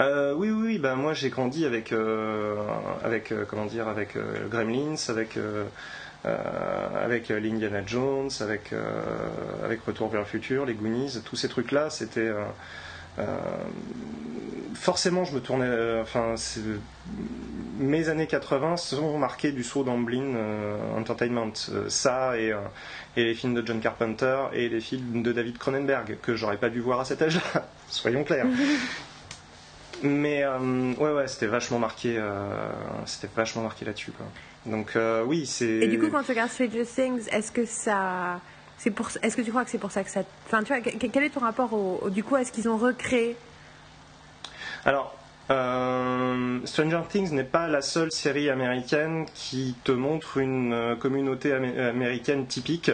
Euh, oui, oui, oui, bah moi j'ai grandi avec, euh, euh, comment dire, avec Gremlins, avec, avec l'Indiana Jones, avec, avec Retour vers le futur, les Goonies, tous ces trucs-là, c'était euh, euh, forcément je me tournais, enfin mes années 80 sont marquées du saut d'Amblin Entertainment, ça et, et les films de John Carpenter et les films de David Cronenberg que j'aurais pas dû voir à cet âge-là, soyons clairs. Mais euh, ouais, ouais, c'était vachement marqué, euh, c'était vachement marqué là-dessus, quoi. Donc euh, oui, c'est. Et du coup, quand tu regardes Stranger Things, est-ce que ça, c'est pour, est-ce que tu crois que c'est pour ça que ça, enfin, tu vois, que- quel est ton rapport au, au- du coup, est-ce qu'ils ont recréé? Alors, euh, Stranger Things n'est pas la seule série américaine qui te montre une euh, communauté amé- américaine typique.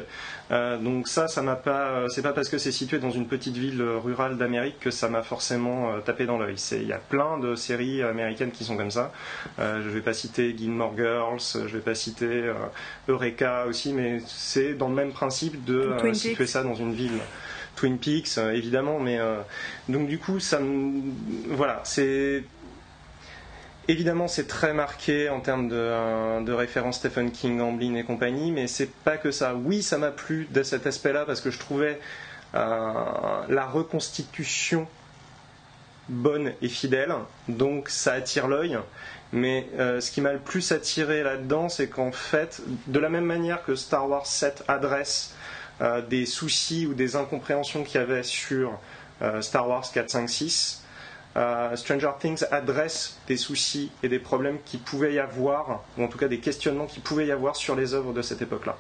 Euh, donc ça, ça m'a pas. C'est pas parce que c'est situé dans une petite ville rurale d'Amérique que ça m'a forcément tapé dans l'œil. Il y a plein de séries américaines qui sont comme ça. Je vais pas citer Gilmore Girls, je vais pas citer Eureka aussi, mais c'est dans le même principe de situer ça dans une ville. Twin Peaks, euh, évidemment, mais euh, donc du coup, ça me, voilà, c'est évidemment c'est très marqué en termes de, euh, de référence Stephen King, Amblin et compagnie, mais c'est pas que ça. Oui, ça m'a plu de cet aspect-là parce que je trouvais la reconstitution bonne et fidèle, donc ça attire l'œil. Mais ce qui m'a le plus attiré là-dedans, c'est qu'en fait, de la même manière que Star Wars 7 adresse euh, des soucis ou des incompréhensions qu'il y avait sur euh, Star Wars 4, 5, 6, euh, Stranger Things adresse des soucis et des problèmes qui pouvaient y avoir, ou en tout cas des questionnements qui pouvaient y avoir sur les œuvres de cette époque-là.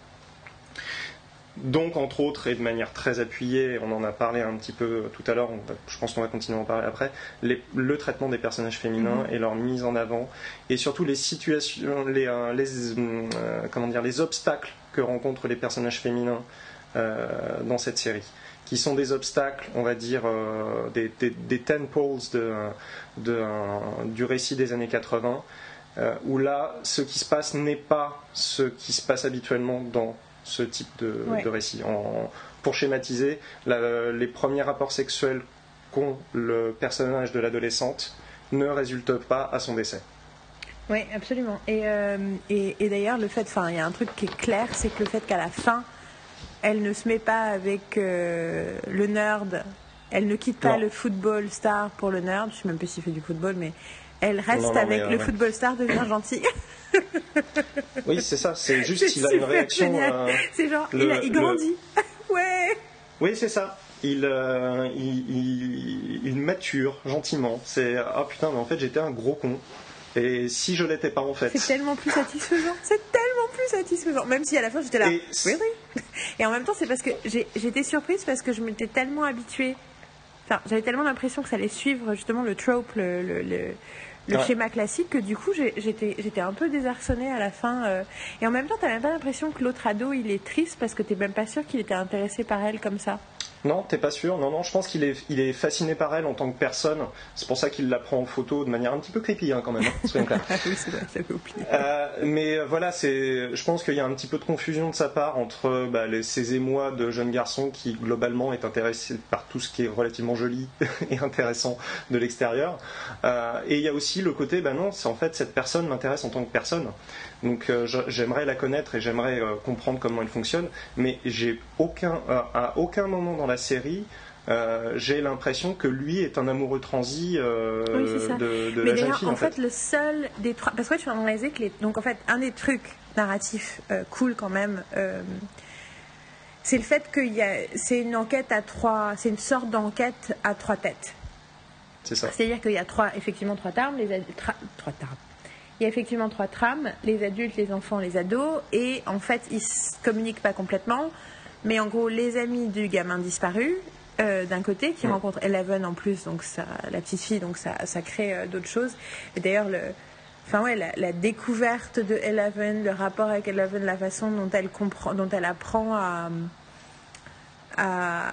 Donc, entre autres, et de manière très appuyée, on en a parlé un petit peu tout à l'heure, je pense qu'on va continuer à en parler après, les- le traitement des personnages féminins et leur mise en avant, et surtout les situations, les, euh, les, euh, comment dire, les obstacles que rencontrent les personnages féminins euh, dans cette série, qui sont des obstacles, on va dire, euh, des, des, des tentpoles de, de, euh, du récit des années 80. euh, où là, ce qui se passe n'est pas ce qui se passe habituellement dans ce type de, Ouais. de récit. En- pour schématiser, la- les premiers rapports sexuels qu'ont le personnage de l'adolescente ne résultent pas à son décès. Oui, absolument. Et, euh, et, et d'ailleurs, le fait, enfin, il y a un truc qui est clair, c'est que le fait qu'à la fin, elle ne se met pas avec euh, le nerd, elle ne quitte pas Non. le football star pour le nerd, je sais même pas s'il fait du football, mais elle reste Non, non, avec mais, euh, le football star devient gentil. Oui, c'est ça, c'est juste qu'il a une réaction. euh, C'est genre, le- il, a- il le- grandit. ouais. Oui, c'est ça. Il, euh, il, il- il mature gentiment. C'est ah putain, mais en fait j'étais un gros con. Et si je l'étais pas en fait. C'est tellement plus satisfaisant. C'est tellement plus satisfaisant. Même si à la fin j'étais là. Et Really? Et en même temps, c'est parce que j'étais surprise parce que je m'étais tellement habituée. Enfin, j'avais tellement l'impression que ça allait suivre justement le trope, le, le, le- le Ouais. schéma classique, que du coup j'étais j'étais un peu désarçonnée à la fin. euh. Et en même temps, t'as même pas l'impression que l'autre ado il est triste parce que t'es même pas sûr qu'il était intéressé par elle comme ça? Non, t'es pas sûr. Non, non, je pense qu'il est, il est fasciné par elle en tant que personne. C'est pour ça qu'il la prend en photo de manière un petit peu creepy hein, quand même. hein. Ah oui, c'est vrai, ça. Euh, mais euh, voilà, c'est, je pense qu'il y a un petit peu de confusion de sa part entre bah, les, ces émois de jeune garçon qui globalement est intéressé par tout ce qui est relativement joli et intéressant de l'extérieur. Euh, et il y a aussi le côté, bah non, c'est en fait cette personne m'intéresse en tant que personne. Donc euh, j'aimerais la connaître et j'aimerais euh, comprendre comment elle fonctionne, mais j'ai aucun, euh, à aucun moment dans la série. j'ai l'impression que lui est un amoureux transi Oui, de, de Mais la jeune fille. en en fait, le seul des trois. Parce que tu as analysé que les. Donc, en fait, un des trucs narratifs cool quand même, c'est le fait qu'il y a. C'est une enquête à trois. C'est une sorte d'enquête à trois têtes. C'est ça. C'est-à-dire qu'il y a trois, effectivement trois trames, les tra- trois trames. Il y a effectivement trois trames, les adultes, les enfants, les ados, et en fait ils se communiquent pas complètement, mais en gros les amis du gamin disparu euh, d'un côté qui Mm. rencontre Eleven en plus, donc ça, la petite fille, donc ça, ça crée euh, d'autres choses. Et d'ailleurs le, enfin ouais, la, la découverte de Eleven, le rapport avec Eleven, la façon dont elle comprend, dont elle apprend à à,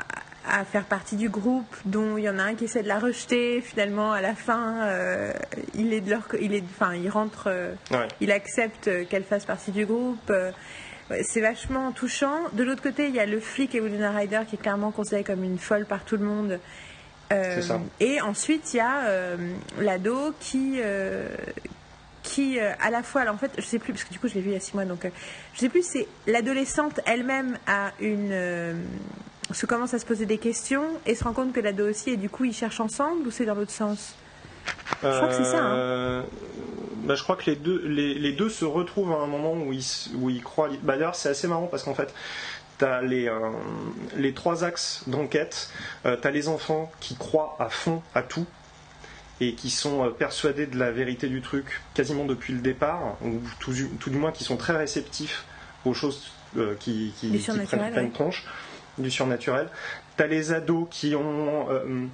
à faire partie du groupe, dont il y en a un qui essaie de la rejeter. Finalement, à la fin, euh, il est de leur, il est, enfin, il rentre, euh, Ouais. il accepte euh, qu'elle fasse partie du groupe. Ouais, c'est vachement touchant. De l'autre côté, il y a le flic et Winona Ryder qui est clairement considéré comme une folle par tout le monde. Euh, C'est ça. Et ensuite, il y a l'ado qui, qui euh, à la fois, alors en fait, je sais plus parce que du coup, je l'ai vu il y a six mois, donc euh, je sais plus. C'est l'adolescente elle-même a une euh, se commence à se poser des questions et se rend compte que l'ado aussi et du coup ils cherchent ensemble ou c'est dans l'autre sens? Je crois que c'est ça, hein. Euh, bah, je crois que les deux, les, les deux se retrouvent à un moment où ils, s- où ils croient. Bah, D'ailleurs, c'est assez marrant parce qu'en fait, tu as les, euh, les trois axes d'enquête. tu as les enfants qui croient à fond à tout et qui sont euh, persuadés de la vérité du truc quasiment depuis le départ, ou tout, du- tout du moins qui sont très réceptifs aux choses euh, qui, qui, prennent plein ouais. tronche, du surnaturel. Tu as les ados qui ont. euh,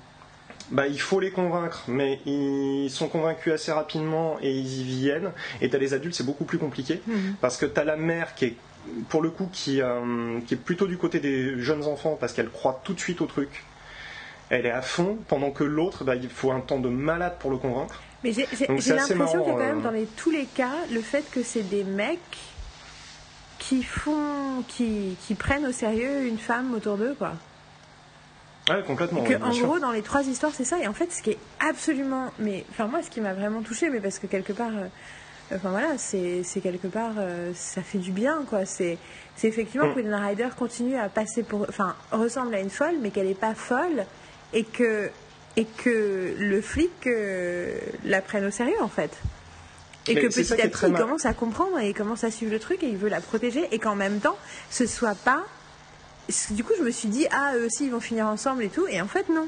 bah, il faut les convaincre, mais ils sont convaincus assez rapidement et ils y viennent. Et tu as les adultes, c'est beaucoup plus compliqué Mhm. parce que tu as la mère qui est, pour le coup, qui, euh, qui est plutôt du côté des jeunes enfants parce qu'elle croit tout de suite au truc. Elle est à fond, pendant que l'autre, bah, il faut un temps de malade pour le convaincre. Mais j'ai l'impression que quand même euh. dans les, tous les cas, le fait que c'est des mecs qui font, qui, qui prennent au sérieux une femme autour d'eux, quoi. Ouais, complètement. Et que, en sûr. gros, dans les trois histoires, c'est ça. Et en fait, ce qui est absolument. Mais, enfin, moi, ce qui m'a vraiment touchée, mais parce que quelque part. euh, Enfin voilà, c'est c'est quelque part, euh, ça fait du bien quoi. C'est c'est effectivement Mm. que Winona Ryder continue à passer pour, enfin ressemble à une folle, mais qu'elle n'est pas folle et que et que le flic euh, la prenne au sérieux en fait. Et Mais que petit à petit, il commence à comprendre et il commence à suivre le truc et il veut la protéger et qu'en même temps, ce soit pas. Du coup, je me suis dit ah eux aussi ils vont finir ensemble et tout et en fait non.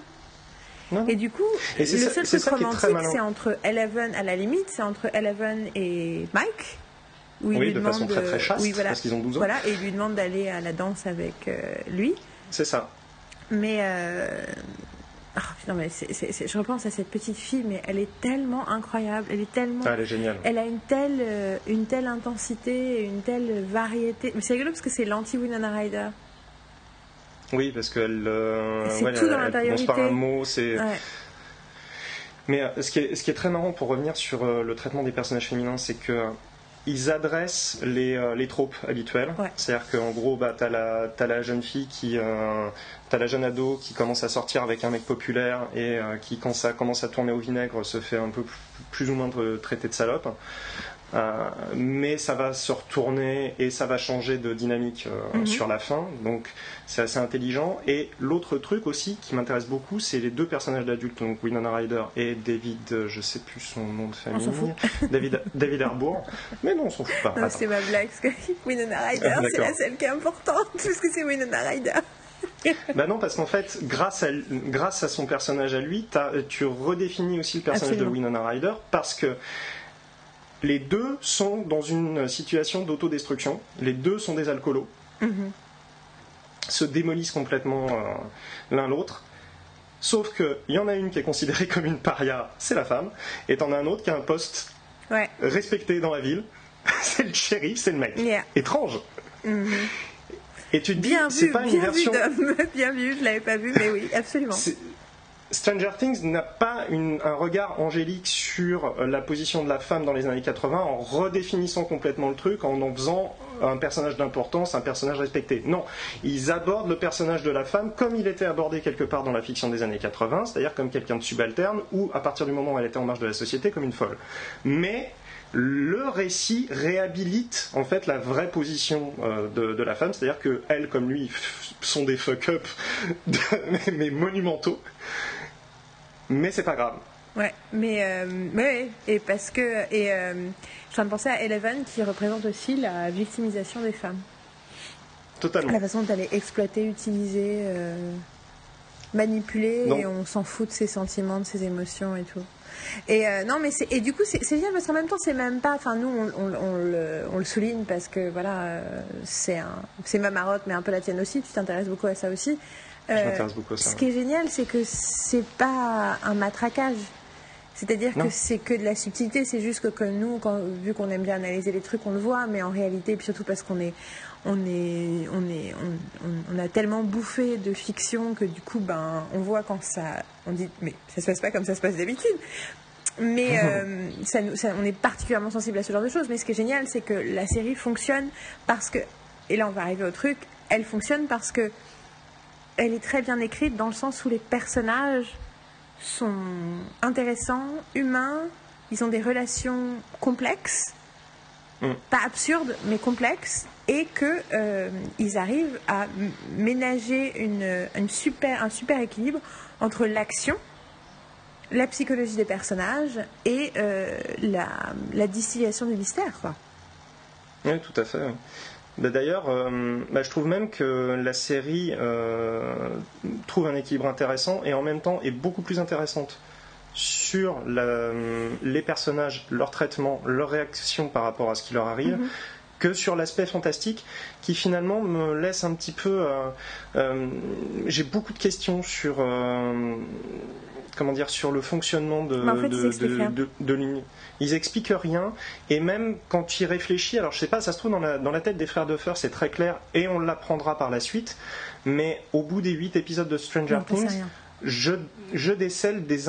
Et du coup, Et le seul truc romantique, c'est entre Eleven, à la limite, c'est entre Eleven et Mike. Où il Oui, lui de demande, façon très très chaste, oui, voilà. parce qu'ils ont 12 ans. Voilà, et il lui demande d'aller à la danse avec euh, lui. C'est ça. Mais. Euh... ah, putain, mais je repense à cette petite fille, mais elle est tellement incroyable. Elle est tellement. Ah, elle est géniale. Elle a une telle, euh, une telle intensité, une telle variété. Mais c'est rigolo parce que c'est l'anti-Winona Ryder. Oui, parce qu'elle. euh, C'est ouais, tout dans elle par l'intériorité. un mot, c'est. Ouais. Mais ce qui, est, ce, qui est, très marrant pour revenir sur le traitement des personnages féminins, c'est que ils adressent les, les tropes habituelles. C'est-à-dire qu'en gros, bah, t'as la, as la jeune fille qui, t'as la jeune ado qui commence à sortir avec un mec populaire et qui, quand ça commence à tourner au vinaigre, se fait un peu plus, ou moins traiter de salope. Euh, mais ça va se retourner et ça va changer de dynamique euh, mhm. sur la fin. Donc c'est assez intelligent. Et l'autre truc aussi qui m'intéresse beaucoup, c'est les deux personnages d'adultes, donc Winona Ryder et David, euh, je sais plus son nom de famille, David, David Harbour. Mais non, on s'en fout pas. c'est ma blague, parce que Winona Ryder, c'est la seule qui est importante, parce que c'est Winona Ryder. bah non, parce qu'en fait, grâce à, grâce à son personnage à lui, tu redéfinis aussi le personnage de Winona Ryder parce que les deux sont dans une situation d'autodestruction. Les deux sont des alcoolos. Mhm. Se démolissent complètement euh, l'un l'autre. Sauf qu'il y en a une qui est considérée comme une paria, c'est la femme, et t'en as un autre qui a un poste respecté dans la ville, c'est le shérif, c'est le mec. Étrange. Mhm. Et tu te dis, c'est pas une version. bien vu, je l'avais pas vu, mais oui, absolument. Stranger Things n'a pas un regard angélique sur euh, la position de la femme dans les années 80 en redéfinissant complètement le truc, en en faisant un personnage d'importance, un personnage respecté. Non, ils abordent le personnage de la femme comme il était abordé quelque part dans la fiction des années 80, c'est-à-dire comme quelqu'un de subalterne ou à partir du moment où elle était en marge de la société comme une folle. Mais le récit réhabilite en fait la vraie position euh, de, la femme, c'est-à-dire que elle comme lui sont des fuck-up mais monumentaux mais c'est pas grave. Ouais, mais, euh, et parce que et euh, je suis en train de penser à Eleven qui représente aussi la victimisation des femmes. Totalement. La façon dont elle est exploitée, utilisée, euh, manipulée, et on s'en fout de ses sentiments, de ses émotions et tout. Et non, mais et du coup, c'est bien parce qu'en même temps, c'est même pas. Enfin, nous, on, le, on, le, souligne parce que voilà, c'est ma marotte, mais un peu la tienne aussi. Tu t'intéresses beaucoup à ça aussi. Euh, ce qui est génial, c'est que c'est pas un matraquage. C'est-à-dire que c'est que de la subtilité, c'est juste que, que nous, vu qu'on aime bien analyser les trucs, on le voit, mais en réalité, puis surtout parce qu'on est, on est, on est, on, a tellement bouffé de fiction que du coup, ben, on voit quand ça, on dit, mais ça se passe pas comme ça se passe d'habitude. Mais euh, ça, on est particulièrement sensible à ce genre de choses. Mais ce qui est génial, c'est que la série fonctionne parce que, et là on va arriver au truc, elle fonctionne parce que elle est très bien écrite dans le sens où les personnages sont intéressants, humains, ils ont des relations complexes, mm. pas absurdes, mais complexes, et qu'ils euh, arrivent à ménager une, super, un super équilibre entre l'action, la psychologie des personnages et euh, la, la, distillation du mystère. Quoi. Oui, tout à fait. Bah, d'ailleurs, euh, bah, je trouve même que la série euh, trouve un équilibre intéressant et en même temps est beaucoup plus intéressante sur les personnages, leur traitement, leur réaction par rapport à ce qui leur arrive. Mhm. que sur l'aspect fantastique qui finalement me laisse un petit peu euh, j'ai beaucoup de questions sur comment dire sur le fonctionnement de, de, de l'univers ils expliquent rien, et même quand tu y réfléchis, alors je sais pas, ça se trouve dans la, dans la tête des frères Duffer, c'est très clair, et on l'apprendra par la suite, mais au bout des huit épisodes de Stranger Things, je, je décèle des,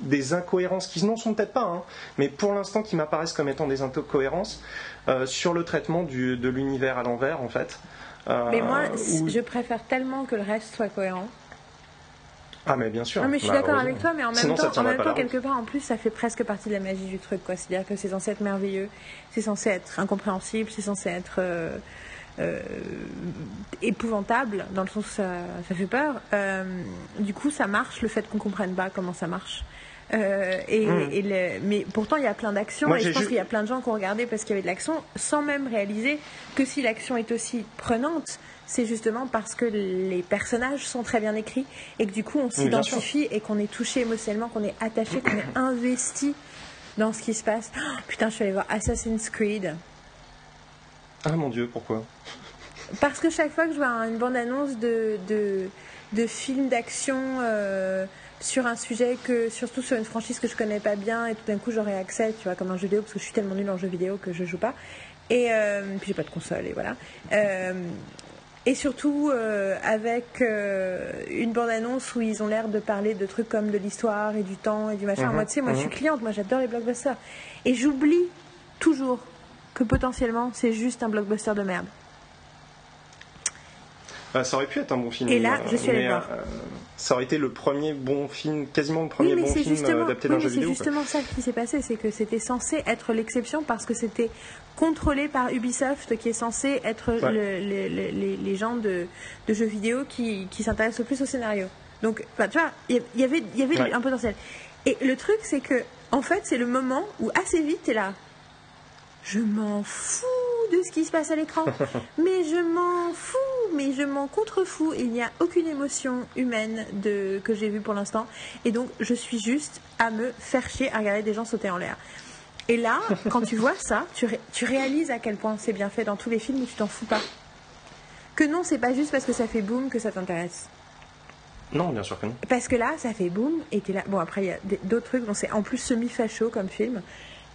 des incohérences qui n'en sont peut-être pas, hein, mais pour l'instant qui m'apparaissent comme étant des incohérences euh, sur le traitement du, de l'univers à l'envers, en fait. Euh, mais moi, je préfère tellement que le reste soit cohérent. Ah mais bien sûr. Non, mais je suis bah, d'accord avec toi, mais en même temps, en même temps quelque part, en plus, ça fait presque partie de la magie du truc, quoi. C'est-à-dire que c'est censé être merveilleux, c'est censé être incompréhensible, c'est censé être euh, euh, épouvantable, dans le sens où ça, fait peur. Euh, du coup, ça marche, le fait qu'on comprenne pas comment ça marche. Et, hmm. mais pourtant, il y a plein d'actions, et je pense qu'il y a plein de gens qui ont regardé parce qu'il y avait de l'action, sans même réaliser que si l'action est aussi prenante, c'est justement parce que les personnages sont très bien écrits et que du coup on s'identifie et qu'on est touché émotionnellement, qu'on est attaché, qu'on est investi dans ce qui se passe. Oh, putain, je suis allée voir Assassin's Creed. Ah mon dieu, pourquoi? Parce que chaque fois que je vois une bande-annonce de, de, de films d'action euh, sur un sujet, que surtout sur une franchise que je connais pas bien, et tout d'un coup j'aurai accès, tu vois, comme un jeu vidéo, parce que je suis tellement nulle en jeu vidéo que je joue pas. Et euh, puis j'ai pas de console, et voilà. Euh, Et surtout euh, avec une bande-annonce où ils ont l'air de parler de trucs comme de l'histoire et du temps et du machin. Mhm, Moi, tu sais, moi, je suis mhm. cliente, moi, j'adore les blockbusters. Et j'oublie toujours que potentiellement, c'est juste un blockbuster de merde. Bah, ça aurait pu être un bon film. Et là, euh, je suis mais, voir. euh, ça aurait été le premier bon film, quasiment le premier oui, bon c'est film euh, adapté oui, d'un mais jeu c'est vidéo. quoi. justement ça qui s'est passé, c'est que c'était censé être l'exception parce que c'était contrôlé par Ubisoft, qui est censé être Ouais. le- le- le- les, gens de, de jeux vidéo qui, qui s'intéressent le plus au scénario. Donc, tu vois, il y, avait, y avait Ouais. un potentiel. Et le truc, c'est que, en fait, c'est le moment où assez vite, t'es là. Je m'en fous de ce qui se passe à l'écran, mais je m'en fous, mais je m'en contrefous. Il n'y a aucune émotion humaine de, que j'ai vue pour l'instant, et donc je suis juste à me faire chier à regarder des gens sauter en l'air. Et là, quand tu vois ça, tu, ré- tu réalises à quel point c'est bien fait dans tous les films où tu t'en fous pas. Que non, c'est pas juste parce que ça fait boum que ça t'intéresse. Non, bien sûr que non. Parce que là, ça fait boum, et t'es là. Bon, après, il y a d'autres trucs, donc c'est en plus semi-facho comme film.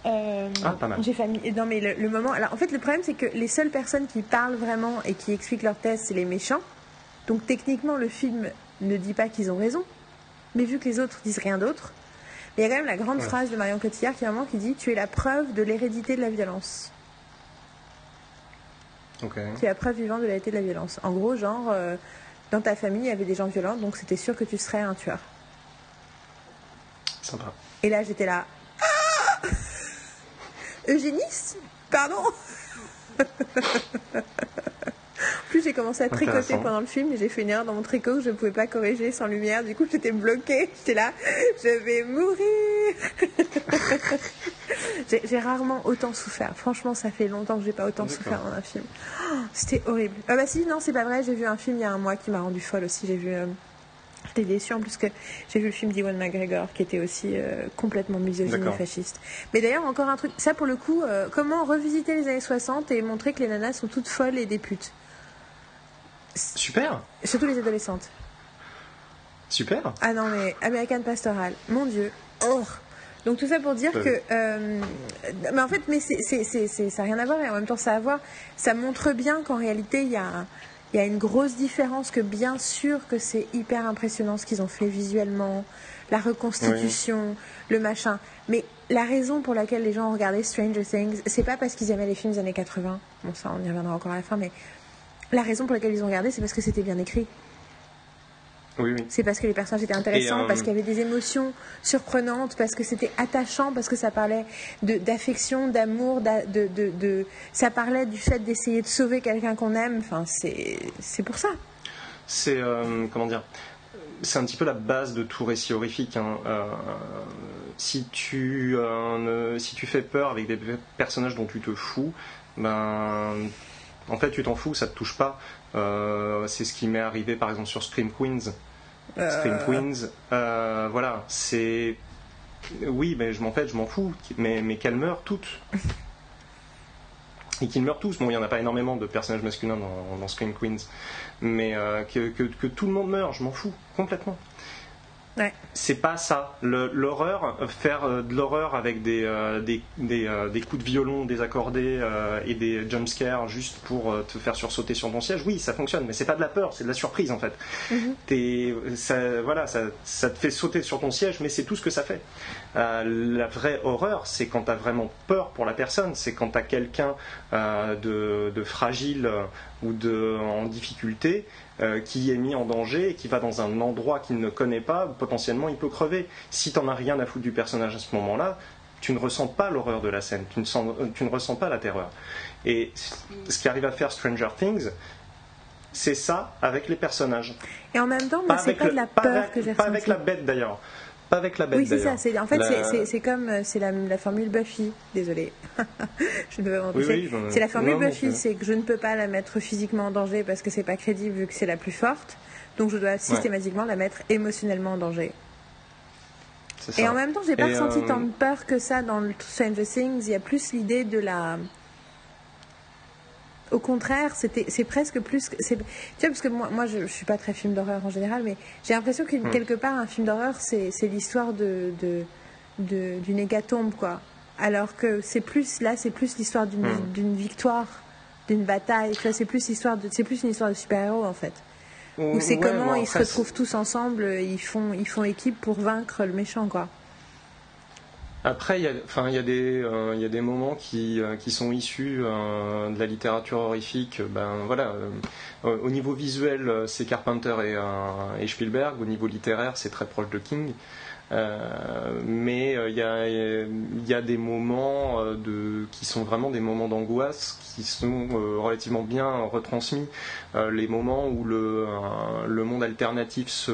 Euh, Ah, pas mal. J'ai famille. Non, mais le, le moment. Alors, en fait, le problème, c'est que les seules personnes qui parlent vraiment et qui expliquent leur thèse, c'est les méchants. Donc, techniquement, le film ne dit pas qu'ils ont raison. Mais vu que les autres disent rien d'autre, il y a quand même la grande Ouais. phrase de Marion Cotillard qui, à un moment, qui dit Tu es la preuve de l'hérédité de la violence. Ok. Tu es la preuve vivante de l'hérédité de la violence. En gros, genre, euh, dans ta famille, il y avait des gens violents, donc c'était sûr que tu serais un tueur. Sympa. Et là, j'étais là. Eugéniste Pardon En plus, j'ai commencé à tricoter pendant le film et j'ai fait une erreur dans mon tricot que je ne pouvais pas corriger sans lumière. Du coup, j'étais bloquée. J'étais là, je vais mourir. j'ai rarement autant souffert. Franchement, ça fait longtemps que j'ai pas autant souffert dans un film. Oh, C'était horrible. Ah bah si, non, c'est pas vrai. J'ai vu un film il y a un mois qui m'a rendu folle aussi. J'ai vu. euh, J'étais déçue en plus que j'ai vu le film d'Iwan McGregor qui était aussi euh, complètement misogyne et fasciste. Mais d'ailleurs, encore un truc, ça pour le coup, euh, comment revisiter les années 60 et montrer que les nanas sont toutes folles et des putes? Super. Surtout les adolescentes. Super. Ah non, mais American Pastoral, mon Dieu. Oh. Donc tout ça pour dire que, euh, mais en fait, mais c'est, ça n'a rien à voir et en même temps ça a à voir. Ça montre bien qu'en réalité il y a, il y a une grosse différence. Que bien sûr que c'est hyper impressionnant ce qu'ils ont fait visuellement, la reconstitution, le machin. Mais la raison pour laquelle les gens ont regardé Stranger Things, c'est pas parce qu'ils aimaient les films des années 80. Bon ça, on y reviendra encore à la fin, mais la raison pour laquelle ils ont regardé, c'est parce que c'était bien écrit. Oui, oui. C'est parce que les personnages étaient intéressants, euh, parce qu'il y avait des émotions surprenantes, parce que c'était attachant, parce que ça parlait de- d'affection, d'amour, d'a- de, de, de- ça parlait du fait d'essayer de sauver quelqu'un qu'on aime. Enfin, c'est c'est pour ça. C'est euh, comment dire C'est un petit peu la base de tout récit horrifique. hein. Euh, si tu ne- si tu fais peur avec des personnages dont tu te fous, ben en fait tu t'en fous, ça te touche pas. Euh, c'est ce qui m'est arrivé par exemple sur Scream Queens. Scream Queens, euh, voilà, c'est oui, mais je m'en fait, je m'en fous, mais, mais qu'elles meurent toutes. Et qu'ils meurent tous. Bon, il n'y en a pas énormément de personnages masculins dans, dans Scream Queens, mais euh, que, que- que tout le monde meurt, je m'en fous complètement. Ouais. C'est pas ça. L'horreur, faire euh, de l'horreur avec des, euh, des, des, euh, des coups de violon désaccordés et des jumpscares juste pour te faire sursauter sur ton siège, oui, ça fonctionne, mais c'est pas de la peur, c'est de la surprise en fait. T'es- ça, voilà, ça, ça te fait sauter sur ton siège, mais c'est tout ce que ça fait. La vraie horreur, c'est quand t'as vraiment peur pour la personne, c'est quand t'as quelqu'un de, de fragile ou de, en difficulté euh, qui est mis en danger et qui va dans un endroit qu'il ne connaît pas, potentiellement il peut crever. Si t'en as rien à foutre du personnage à ce moment-là, tu ne ressens pas l'horreur de la scène, tu ne, sens- euh, tu ne ressens pas la terreur. Et ce qui arrive à faire Stranger Things, c'est ça avec les personnages. Et en même temps, moi, c'est avec pas le- de la pas peur avec- que j'ai Pas avec la bête d'ailleurs. Pas avec la bête Oui, c'est ça. c'est- En fait, La- c'est- comme euh, c'est la, la formule Buffy. Désolée, je pas m'en Oui, oui, c'est la formule non, Buffy, c'est- que je ne peux pas la mettre physiquement en danger parce que c'est pas crédible vu que c'est la plus forte. Donc je dois systématiquement la mettre émotionnellement en danger. Et en même temps, j'ai pas ressenti euh, tant de peur que ça dans le Stranger Things. Il y a plus l'idée de la. Au contraire, c'était, c'est presque plus. que- c'est- Tu vois, parce que moi, moi je, je suis pas très film d'horreur en général, mais j'ai l'impression que Hmm. quelque part, un film d'horreur, c'est, c'est l'histoire de, de, de- d'une hécatombe, quoi. Alors que c'est plus, là, c'est plus l'histoire d'une, Hmm. d'une victoire d'une bataille. Tu vois, c'est plus histoire de, c'est plus une histoire de super-héros en fait. Ou c'est Ouais, comment bon, ils se retrouvent tous ensemble, ils font, ils font équipe pour vaincre le méchant quoi. Après, il y a, enfin, il y a des, euh, moments qui, euh, qui sont issus euh, de la littérature horrifique. Ben voilà, au niveau visuel, c'est Carpenter et, Spielberg. Au niveau littéraire, c'est très proche de King. Mais il y, a, des moments qui sont vraiment des moments d'angoisse qui sont relativement bien retransmis. Les moments où le, le monde alternatif se,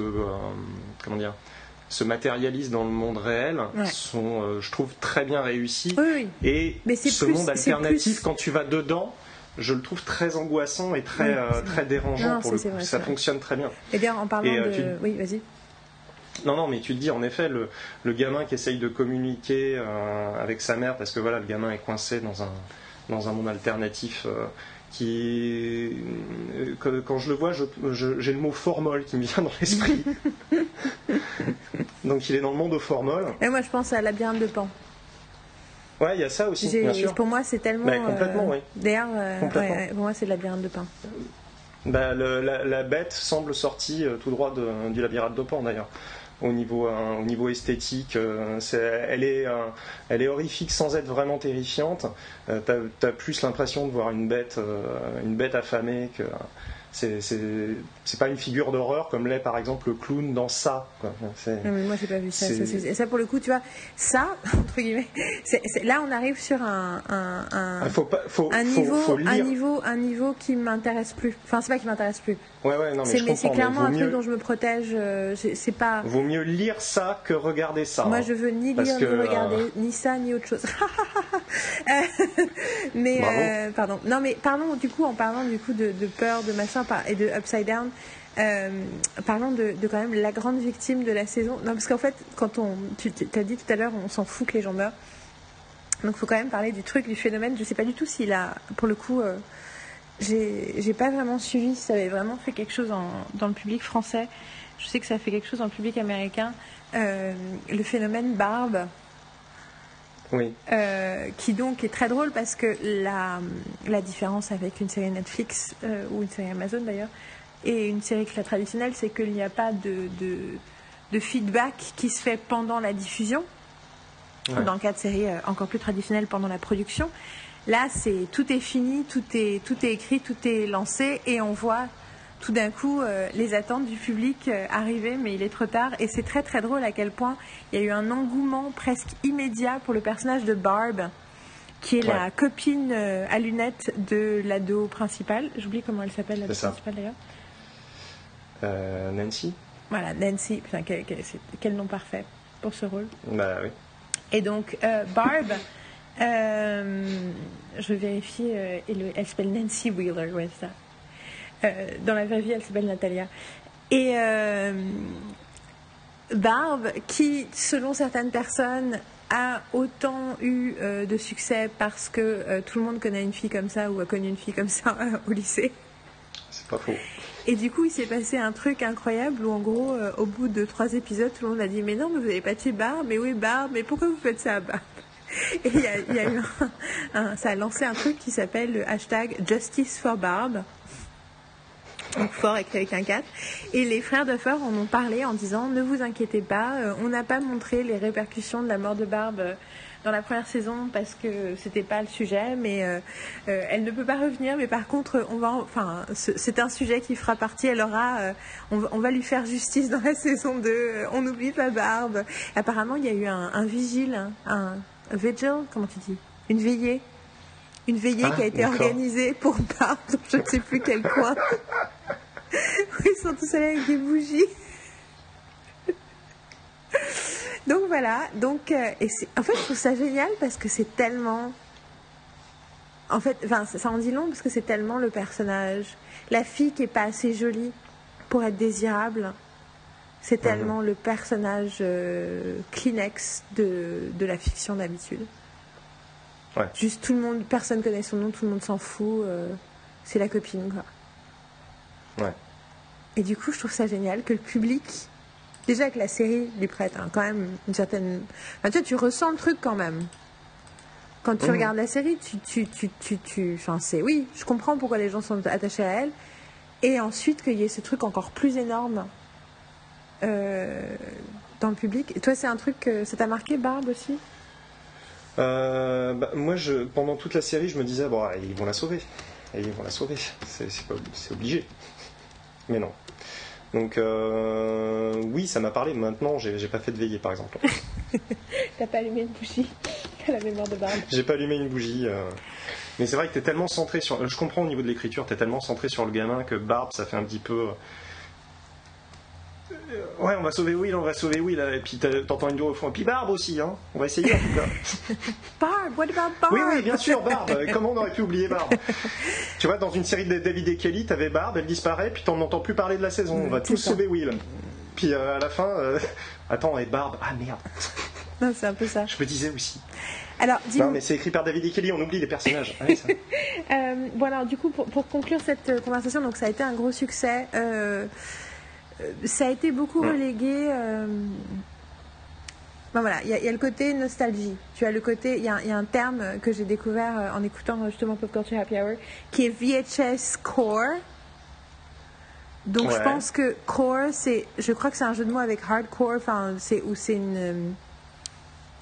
comment dire, se matérialise dans le monde réel Ouais. sont, euh, je trouve, très bien réussis. Oui, oui. Et Mais ce plus- monde alternatif, plus- quand tu vas dedans, je le trouve très angoissant et très, Oui, euh, très dérangeant Non, pour le coup. vrai, Ça fonctionne très bien. Et d'ailleurs, en parlant Et, euh, de, tu- oui, vas-y. Non, non, mais tu te dis en effet, le, le gamin qui essaye de communiquer euh, avec sa mère, parce que voilà, le gamin est coincé dans un, dans un monde alternatif. Qui, que- quand je le vois, j'ai le mot formol qui me vient dans l'esprit. Donc il est dans le monde au formol. Et moi, je pense à Labyrinthe de Pan. Ouais, il y a ça aussi, bien sûr. Pour moi, c'est tellement. Complètement, euh, oui. D'ailleurs, euh, ouais, pour moi, c'est le Labyrinthe de Pan. Bah, le- la, la bête semble sortie euh, tout droit de- du labyrinthe de Pan d'ailleurs. Au niveau, euh, au niveau esthétique, euh, elle, est, euh, elle est horrifique sans être vraiment terrifiante. T'as, t'as plus l'impression de voir une bête, une bête affamée que c'est, pas une figure d'horreur comme l'est par exemple le clown dans ça. quoi. Non, mais moi, j'ai pas vu ça. C'est- Ça, pour le coup, tu vois, ça, entre guillemets, là, on arrive sur un, un, un- Ah, faut pas, faut, un faut- niveau, faut lire. un niveau, un niveau qui m'intéresse plus. Enfin, c'est pas qui m'intéresse plus. Ouais, ouais, non, mais C'est clairement mais un truc dont je me protège. euh, c'est pas. vaut mieux lire ça que regarder ça. Moi, hein. je veux ni lire que, ni regarder euh, ni ça ni autre chose. Euh, mais euh, pardon. Non, mais parlons du coup en parlant du coup de, de peur, de machin et de upside down. euh, parlons de, quand même la grande victime de la saison. Non, parce qu'en fait, quand on, tu as dit tout à l'heure, on s'en fout que les gens meurent. Donc, il faut quand même parler du truc, du phénomène. Je sais pas du tout s'il a, pour le coup, euh, j'ai pas vraiment suivi si ça avait vraiment fait quelque chose dans le public français. Je sais que ça a fait quelque chose dans le public américain. Euh, le phénomène barbe, Oui. euh, qui donc est très drôle parce que la, la différence avec une série Netflix euh, ou une série Amazon d'ailleurs et une série très traditionnelle, c'est qu'il n'y a pas de, de, de feedback qui se fait pendant la diffusion. Ouais. Dans le cas de séries euh, encore plus traditionnelles pendant la production. Là, c'est tout est fini, tout est, tout est écrit, tout est lancé et on voit tout d'un coup euh, les attentes du public euh, arriver, mais il est trop tard. Et c'est très très drôle à quel point il y a eu un engouement presque immédiat pour le personnage de Barb, qui est la copine euh, à lunettes de l'ado principal. J'oublie comment elle s'appelle, l'ado principale d'ailleurs. Nancy Voilà, Nancy. Putain, quel, quel- nom parfait pour ce rôle. Bah oui. Et donc, Barb, je vérifie, euh, et le- elle s'appelle Nancy Wheeler, ouais, c'est ça. Euh, dans la vraie vie, elle s'appelle Natalia. Et euh, Barb, qui, selon certaines personnes, a autant eu euh, de succès parce que euh, tout le monde connaît une fille comme ça ou a connu une fille comme ça euh, au lycée. C'est pas faux. Et du coup, il s'est passé un truc incroyable où, en gros, au bout de trois épisodes, tout le monde a dit Mais non, mais vous n'avez pas tué Barb, mais oui, Barb, mais pourquoi vous faites ça à Barb Et il y a, il y a eu un, un- Ça a lancé un truc qui s'appelle le hashtag Justice for Barb. Donc fort avec un 4. Et les frères Duffer en ont parlé en disant Ne vous inquiétez pas, euh, on n'a pas montré les répercussions de la mort de Barb euh, dans la première saison parce que c'était pas le sujet, mais euh, elle ne peut pas revenir. Mais par contre, on va, en- enfin, ce- c'est un sujet qui fera partie. Elle aura, on, va, on va lui faire justice dans la saison 2. euh, On n'oublie pas Barb. Apparemment, il y a eu un, vigile, hein, un vigil, comment tu dis? Une veillée. Une veillée Ah, qui a été organisée pour Barb dans je ne sais plus quel coin. Ils sont tous allés avec des bougies. Donc voilà, donc euh, et c'est- en fait je trouve ça génial parce que c'est tellement en fait, enfin ça en dit long parce que c'est tellement le personnage, la fille qui est pas assez jolie pour être désirable, c'est tellement le personnage euh, Kleenex de, de la fiction d'habitude. Ouais. Juste tout le monde, personne connaît son nom, tout le monde s'en fout, euh, c'est la copine quoi. Ouais. Et du coup, je trouve ça génial que le public, déjà que la série lui prête hein, quand même une certaine. Enfin, tu vois, tu ressens le truc quand même. Quand tu Mhm. regardes la série, tu, tu, tu, tu, tu, enfin, c'est, oui, je comprends pourquoi les gens sont attachés à elle. Et ensuite, qu'il y ait ce truc encore plus énorme euh, dans le public. Et toi, c'est un truc, que ça t'a marqué, Barbe aussi? Euh, bah, moi, je, pendant toute la série, je me disais, bon, ils vont la sauver. Et ils vont la sauver. C'est c'est pas- c'est obligé. Mais non. Donc, euh, oui, ça m'a parlé. Maintenant, j'ai j'ai pas fait de veillée, par exemple. T'as pas allumé une bougie à la mémoire de Barbe. J'ai pas allumé une bougie. euh. Mais c'est vrai que t'es tellement centré sur. Je comprends au niveau de l'écriture, t'es tellement centré sur le gamin que Barbe, ça fait un petit peu. Ouais, on va sauver Will, on va sauver Will. Et puis t'entends une voix au fond. Et puis Barbe aussi, hein. On va essayer en tout cas. Barbe, what about Barbe? Oui, oui, bien sûr, Barbe. Comment on aurait pu oublier Barbe? Tu vois, dans une série de David et Kelly, t'avais Barbe, elle disparaît, puis t'en entends plus parler de la saison. On va tous ça. sauver Will. Puis euh, à la fin, euh, attends, et Barbe, ah merde, Non, c'est un peu ça. je me disais aussi. Alors, Non, mais c'est écrit par David et Kelly, on oublie les personnages. Oui, ça. Euh, bon alors du coup pour, pour conclure cette euh, conversation, donc ça a été un gros succès. Euh, ça a été beaucoup relégué. euh, ben voilà, il y, a- il y a le côté nostalgie. Tu as le côté, il y, a- il y a un terme que j'ai découvert euh, en écoutant euh, justement Pop Culture Happy Hour, qui est VHS Core. Donc je pense que core, c'est, je crois que c'est un jeu de mots avec hardcore, enfin c'est ou c'est une euh,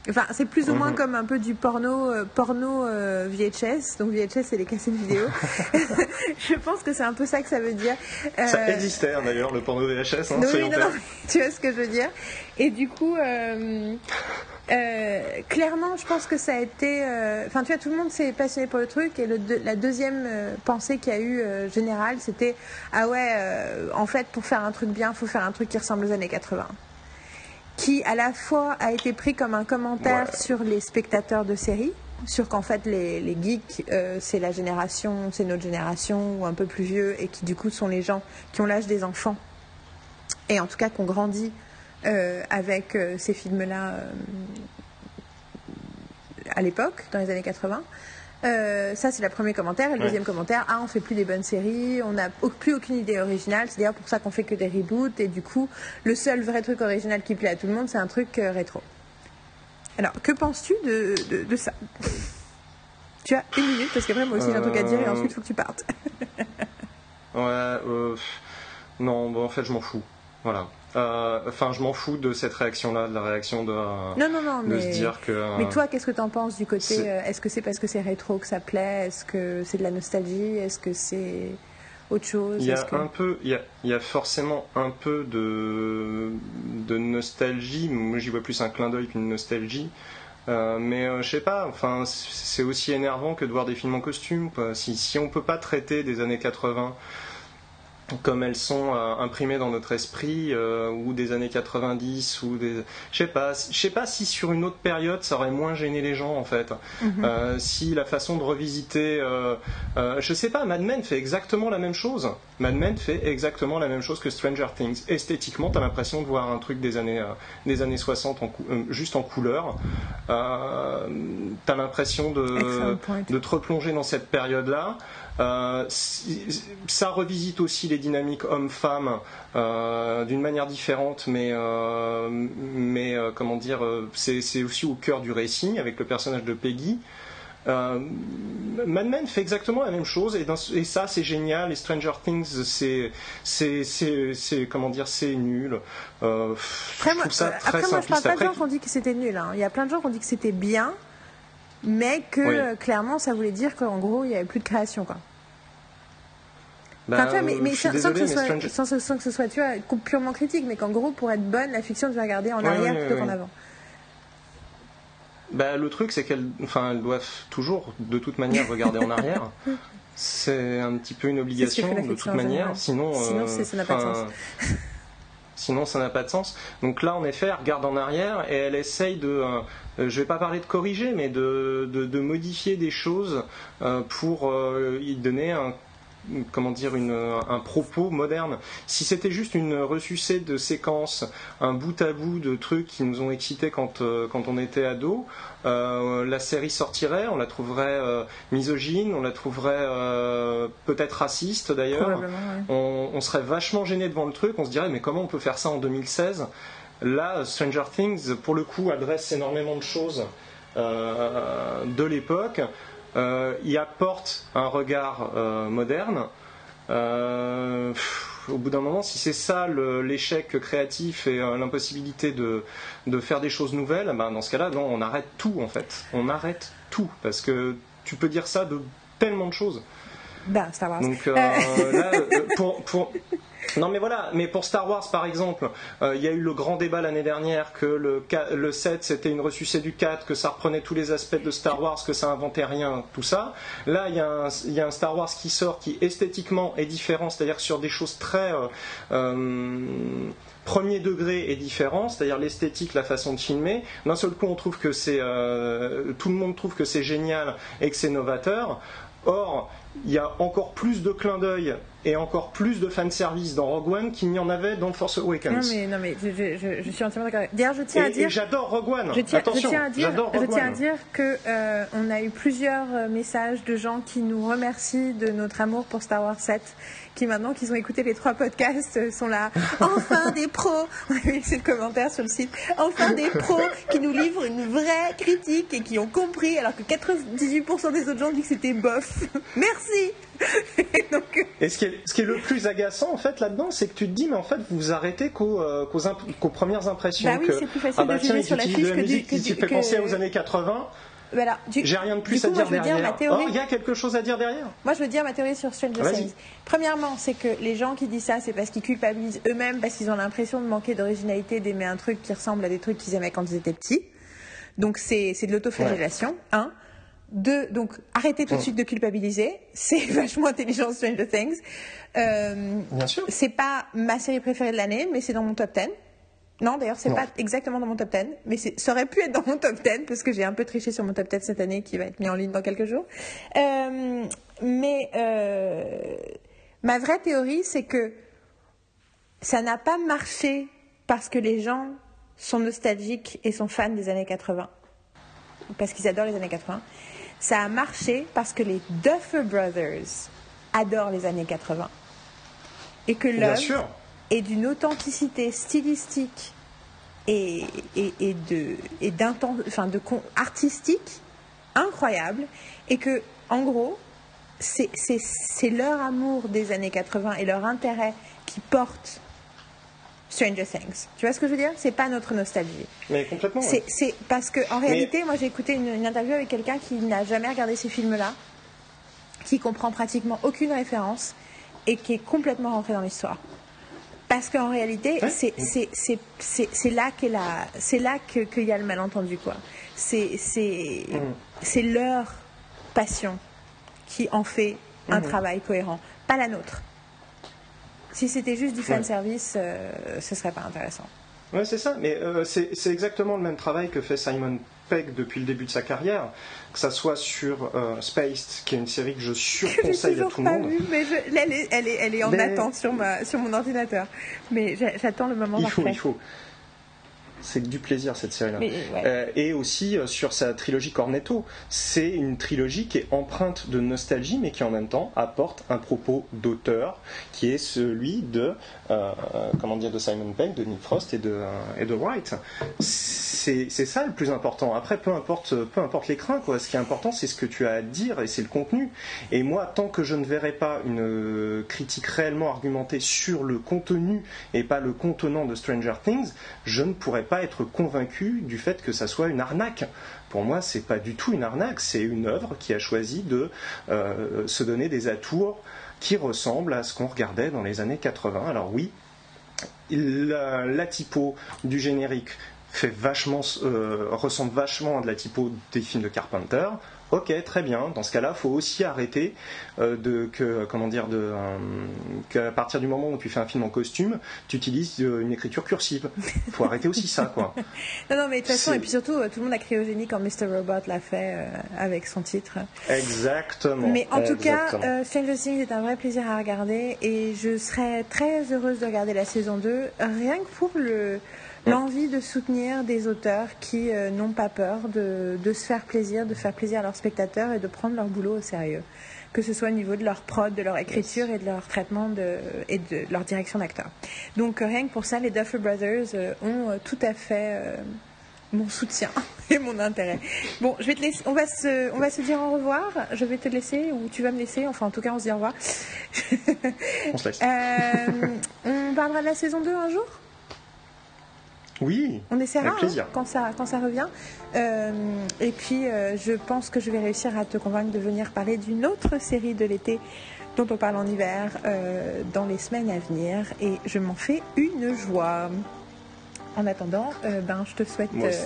Enfin, c'est plus ou moins Mhm. comme un peu du porno, euh, porno euh, VHS. Donc VHS, c'est les cassettes vidéo. je pense que c'est un peu ça que ça veut dire. Ça Euh, existait hein, d'ailleurs, le porno VHS, hein, oui, non, tu vois ce que je veux dire. Et du coup, euh, euh, clairement, je pense que ça a été. euh, Enfin, tu vois, tout le monde s'est passionné pour le truc. Et le la deuxième pensée qu'il y a eu euh, générale, c'était Ah ouais, euh, en fait, pour faire un truc bien, il faut faire un truc qui ressemble aux années 80. Qui, à la fois, a été pris comme un commentaire Ouais. sur les spectateurs de séries. Sur qu'en fait, les, les geeks, euh, c'est la génération, c'est notre génération, ou un peu plus vieux, et qui, du coup, sont les gens qui ont l'âge des enfants et en tout cas qu'on grandit euh, avec euh, ces films-là euh, à l'époque, dans les années 80. Euh, ça, c'est le premier commentaire. Et le Ouais. deuxième commentaire, ah, on fait plus des bonnes séries, on n'a plus aucune idée originale. C'est d'ailleurs pour ça qu'on fait que des reboots. Et du coup, le seul vrai truc original qui plaît à tout le monde, c'est un truc euh, rétro. Alors, que penses-tu de, de, de ça? Tu as une minute, parce qu'après, moi aussi, j'ai un truc à dire, et Euh, ensuite, il faut que tu partes. Ouais, euh, non, bon, en fait, je m'en fous. Voilà. Euh, Enfin, je m'en fous de cette réaction-là, de la réaction de, Non, non, non, de mais... se dire que. euh, Mais toi, qu'est-ce que tu en penses du côté euh, Est-ce que c'est parce que c'est rétro que ça plaît? Est-ce que c'est de la nostalgie? Est-ce que c'est autre chose? Il y a que- un peu, il y a, il y a forcément un peu de, de nostalgie. Moi, j'y vois plus un clin d'œil qu'une nostalgie. Euh, mais euh, je sais pas. Enfin, c'est aussi énervant que de voir des films en costume. Quoi. Si, si on peut pas traiter des années 80 comme elles sont euh, imprimées dans notre esprit euh, ou des années 90 ou des je sais pas je sais pas si sur une autre période ça aurait moins gêné les gens en fait. Mhm. Euh, si la façon de revisiter je sais pas Mad Men fait exactement la même chose. Mad Men fait exactement la même chose que Stranger Things. Esthétiquement t'as l'impression de voir un truc des années des années 60 en juste en couleur. T'as l'impression de de te replonger dans cette période-là. Euh, ça revisite aussi les dynamiques hommes-femmes euh, d'une manière différente, mais, euh, mais comment dire, c'est aussi au cœur du récit avec le personnage de Peggy. Euh, Mad Men fait exactement la même chose et, dans ce- et ça c'est génial et Stranger Things c'est comment dire c'est nul Euh, Après, je trouve ça très après, moi, je parle pas de gens qui ont dit que c'était nul. hein. Il y a plein de gens qui ont dit que c'était bien, mais que Oui. euh, clairement, ça voulait dire qu'en gros, il n'y avait plus de création. Quoi. bah, Enfin, tu vois, mais, sans, que ce mais soit, Stranger- sans, sans que ce soit, tu vois, purement critique, mais qu'en gros, pour être bonne, la fiction, vas regarder en Ouais, arrière ouais, plutôt ouais, qu'en avant. Bah, le truc, c'est qu'elles enfin, elles doivent toujours, de toute manière, regarder en arrière. C'est un petit peu une obligation, de toute manière. Sinon, Sinon, euh, c'est- ça n'a pas de enfin, Sinon, ça n'a pas de sens. Donc là, en effet, elle regarde en arrière et elle essaye de. euh, euh, je vais pas parler de corriger, mais de, de, de modifier des choses euh, pour euh, y donner un comment dire une, un propos moderne. Si c'était juste une ressucée de séquences, un bout à bout de trucs qui nous ont excités quand, euh, quand on était ado, euh, la série sortirait, on la trouverait euh, misogyne, on la trouverait peut-être raciste d'ailleurs. Probablement, ouais. On, on serait vachement gêné devant le truc, on se dirait mais comment on peut faire ça en 2016 Là, Stranger Things, pour le coup, adresse énormément de choses de l'époque y apporte un regard moderne. au bout d'un moment, si c'est ça l'échec créatif et l'impossibilité de, de, faire des choses nouvelles, ben dans ce cas-là, non, on arrête tout en fait. On arrête tout parce que tu peux dire ça de tellement de choses. Ben, Star Wars. Donc là, pour, pour, non mais voilà, mais pour Star Wars par exemple, euh, il y a eu le grand débat l'année dernière que le, le 7 c'était une ressucée du 4, que ça reprenait tous les aspects de Star Wars, que ça inventait rien, tout ça. Là il y, a un, Star Wars qui sort qui esthétiquement est différent, c'est-à-dire sur des choses très... Euh, euh, premier degré est différent, c'est-à-dire l'esthétique, la façon de filmer. D'un seul coup, on trouve que c'est tout le monde trouve que c'est génial et que c'est novateur. Or, il y a encore plus de clins d'œil et encore plus de fanservice dans Rogue One qu'il n'y en avait dans Force Awakens. Non mais, non, mais je, suis entièrement d'accord. D'ailleurs, je tiens à dire. j'adore Rogue One. Je tiens, Attention, je tiens à dire, je tiens à dire que euh, on a eu plusieurs euh, messages de gens qui nous remercient de notre amour pour Star Wars 7 qui maintenant qu'ils ont écouté les trois podcasts euh, sont là. Enfin des pros, on a eu le commentaire sur le site. Enfin des pros qui nous livrent une vraie critique et qui ont compris, alors que 98% des autres gens disent que c'était bof. Merci. Donc... Et ce qui, est, ce qui, est, le plus agaçant en fait là-dedans, c'est que tu te dis mais en fait vous vous arrêtez qu'aux, euh, premières impressions. Bah oui, c'est plus facile ah bah de tiens, sur la fiche de la musique que qui fait penser aux années 80. J'ai rien de plus à dire derrière. Oh, il y a quelque chose à dire derrière? Moi, je veux dire ma théorie sur Stranger Things. Premièrement, c'est que les gens qui disent ça, c'est parce qu'ils culpabilisent eux-mêmes, parce qu'ils ont l'impression de manquer d'originalité, d'aimer un truc qui ressemble à des trucs qu'ils aimaient quand ils étaient petits. Donc, c'est de l'autoflagellation. Un. Deux, donc arrêtez tout de suite de culpabiliser. C'est vachement intelligent Stranger Things. Euh, Bien sûr. C'est pas ma série préférée de l'année, mais c'est dans mon top 10. Non, d'ailleurs, c'est pas exactement dans mon top 10, mais ça aurait pu être dans mon top 10 parce que j'ai un peu triché sur mon top 10 cette année qui va être mis en ligne dans quelques jours. Euh, mais euh, ma vraie théorie, c'est que ça n'a pas marché parce que les gens sont nostalgiques et sont fans des années 80, parce qu'ils adorent les années 80. Ça a marché parce que les Duffer Brothers adorent les années 80 et que l'œuvre et d'une authenticité stylistique et, et, et de, et enfin de artistique incroyable et que en gros c'est leur amour des années 80 et leur intérêt qui porte Stranger Things. Tu vois ce que je veux dire? C'est pas notre nostalgie. Mais complètement. C'est parce que en réalité, moi j'ai écouté une, une, interview avec quelqu'un qui n'a jamais regardé ces films-là, qui comprend pratiquement aucune référence et qui est complètement rentré dans l'histoire. Parce qu'en réalité, c'est là qu'il y a le malentendu. quoi. C'est mm. leur passion qui en fait un mm. travail cohérent, pas la nôtre. Si c'était juste du fan service, euh, ce serait pas intéressant. Oui, c'est ça, mais euh, c'est exactement le même travail que fait Simon Depuis le début de sa carrière, que ça soit sur euh, Spaced, qui est une série que je surconseille à tout le monde. mais elle, est, elle, est, elle est en attente sur, ma, sur mon ordinateur. Mais j'attends le moment il faut, Il faut c'est du plaisir cette série-là. Euh, et aussi euh, sur sa trilogie Cornetto, c'est une trilogie qui est empreinte de nostalgie, mais qui en même temps apporte un propos d'auteur, qui est celui de euh, comment dire de Simon Pegg, de Nick Frost et de et de Wright. C'est ça le plus important. Après, peu importe peu importe l'écran, quoi. Ce qui est important, c'est ce que tu as à dire et c'est le contenu. Et moi, tant que je ne verrai pas une critique réellement argumentée sur le contenu et pas le contenant de Stranger Things, je ne pourrai pas être convaincu du fait que ça soit une arnaque. Pour moi, c'est pas du tout une arnaque, c'est une œuvre qui a choisi de euh, se donner des atours qui ressemblent à ce qu'on regardait dans les années 80. Alors oui, la, typo du générique fait vachement, euh, ressemble vachement à de la typo des films de Carpenter. Ok, très bien. Dans ce cas-là, il faut aussi arrêter euh, de que comment dire de euh, qu'à partir du moment où tu fais un film en costume, tu utilises euh, une écriture cursive. Il faut arrêter aussi ça, quoi. Non, non, mais de toute façon, et puis surtout, tout le monde a crié au génie quand Mr. Robot l'a fait avec son titre. Exactement. Mais en tout cas, Stranger Things est un vrai plaisir à regarder et je serais très heureuse de regarder la saison 2, rien que pour le l'envie de soutenir des auteurs qui euh, n'ont pas peur de, se faire plaisir, de faire plaisir à leurs spectateurs et de prendre leur boulot au sérieux. Que ce soit au niveau de leur prod, de leur écriture et de leur traitement de, et de leur direction d'acteur. Donc rien que pour ça, les Duffer Brothers euh, ont euh, tout à fait mon soutien et mon intérêt. Bon, je vais te laisser, on va se, on va se dire au revoir. Je vais te laisser ou tu vas me laisser. Enfin, en tout cas, on se dit au revoir. On se laisse. Euh, on parlera de la saison 2 un jour? Oui, On essaiera Avec plaisir. hein, quand, ça, quand ça revient. Euh, et puis, euh, je pense que je vais réussir à te convaincre de venir parler d'une autre série de l'été dont on parle en hiver euh, dans les semaines à venir. Et je m'en fais une joie. En attendant, ben, je te souhaite... Moi aussi.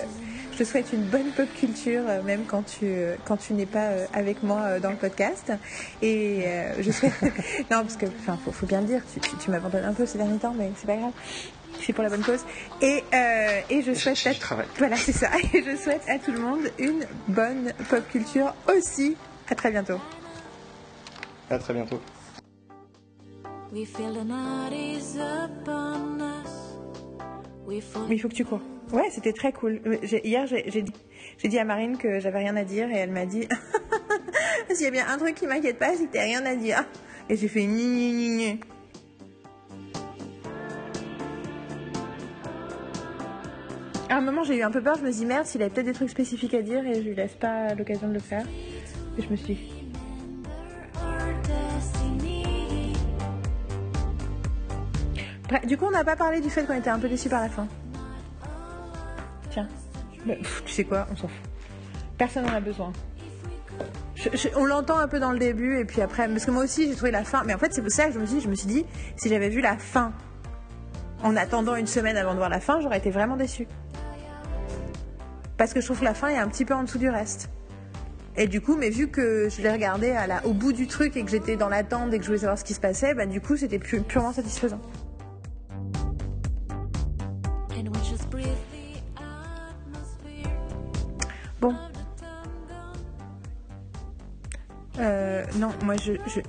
je te souhaite une bonne pop culture, même quand tu, quand tu n'es pas avec moi dans le podcast. Et je souhaite. non, parce que, enfin, faut, faut bien le dire, tu, tu, tu m'abandonnes un peu ces derniers temps, mais c'est pas grave. C'est pour la bonne cause. Et, euh, et je souhaite. Travaille. Voilà, c'est ça. Et je souhaite à tout le monde une bonne pop culture aussi. À très bientôt. À très bientôt. We feel the night is upon us. We fall Mais il faut que tu cours. Ouais, c'était très cool. Euh, j'ai- Hier, j'ai j'ai dit, dit à Marine que j'avais rien à dire et elle m'a dit S'il y a bien un truc qui m'inquiète pas, c'est que t'as rien à dire. Et j'ai fait ni ni ni ni. À un moment, j'ai eu un peu peur. Je me dit merde, s'il avait peut-être des trucs spécifiques à dire et je lui laisse pas l'occasion de le faire. Et je me suis. Bref, Du coup, on n'a pas parlé du fait qu'on était un peu déçus par la fin. Tiens. Pff, tu sais quoi On s'en fout. Personne n'en a besoin. On l'entend un peu dans le début et puis après. Parce que moi aussi, j'ai trouvé la fin. Mais en fait, c'est pour ça que je me suis dit, je me suis dit si j'avais vu la fin en attendant une semaine avant de voir la fin, j'aurais été vraiment déçue. Parce que je trouve que la fin est un petit peu en dessous du reste. Et du coup, mais vu que je l'ai regardé à la, au bout du truc et que j'étais dans l'attente et que je voulais savoir ce qui se passait, bah, du coup, c'était pu- purement satisfaisant. Bon. Euh, non, moi je, je,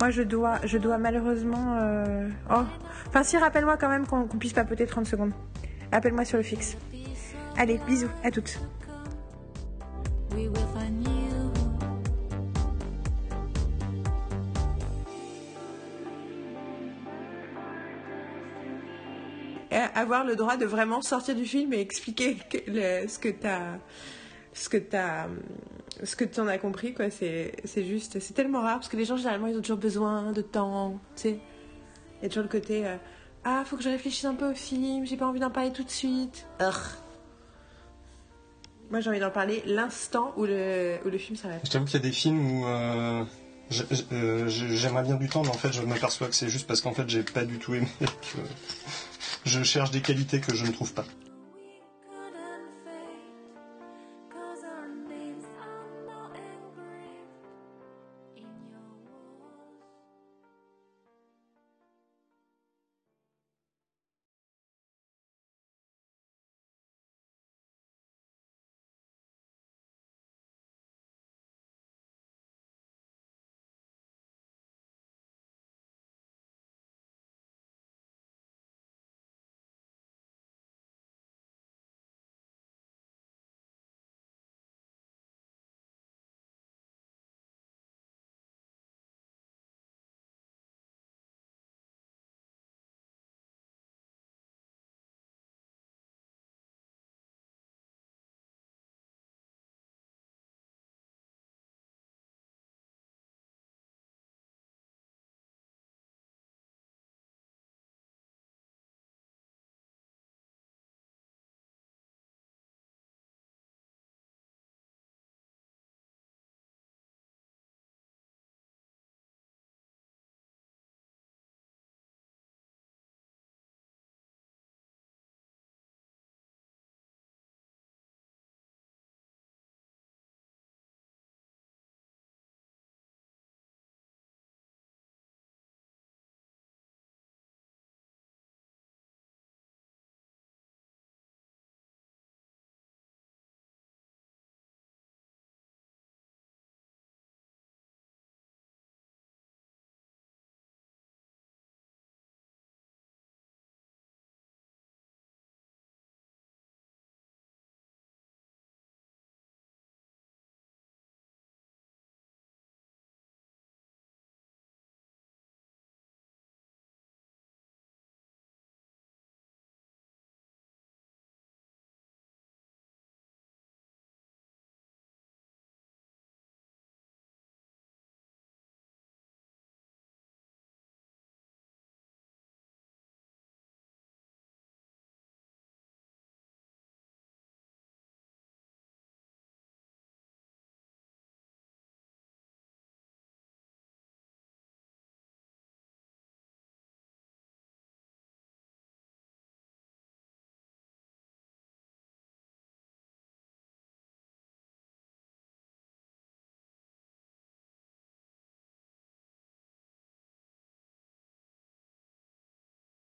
moi je dois, je dois malheureusement. euh, Oh, enfin si, rappelle-moi quand même qu'on qu'on puisse papoter 30 secondes. Appelle-moi sur le fixe. Allez, bisous, à toutes. You. Avoir le droit de vraiment sortir du film et expliquer que- le- ce que t'as, ce que t'as, ce que t'en as compris quoi. C'est, c'est juste, c'est tellement rare parce que les gens généralement ils ont toujours besoin de temps, tu sais. Il y a toujours le côté euh, ah faut que je réfléchisse un peu au film, j'ai pas envie d'en parler tout de suite. Urgh. Moi j'ai envie d'en parler l'instant où le, film s'arrête. Je t'avoue qu'il y a des films où euh, euh, j'aimerais bien du temps, mais en fait, je m'aperçois que c'est juste parce qu'en fait, j'ai pas du tout aimé. je cherche des qualités que je ne trouve pas.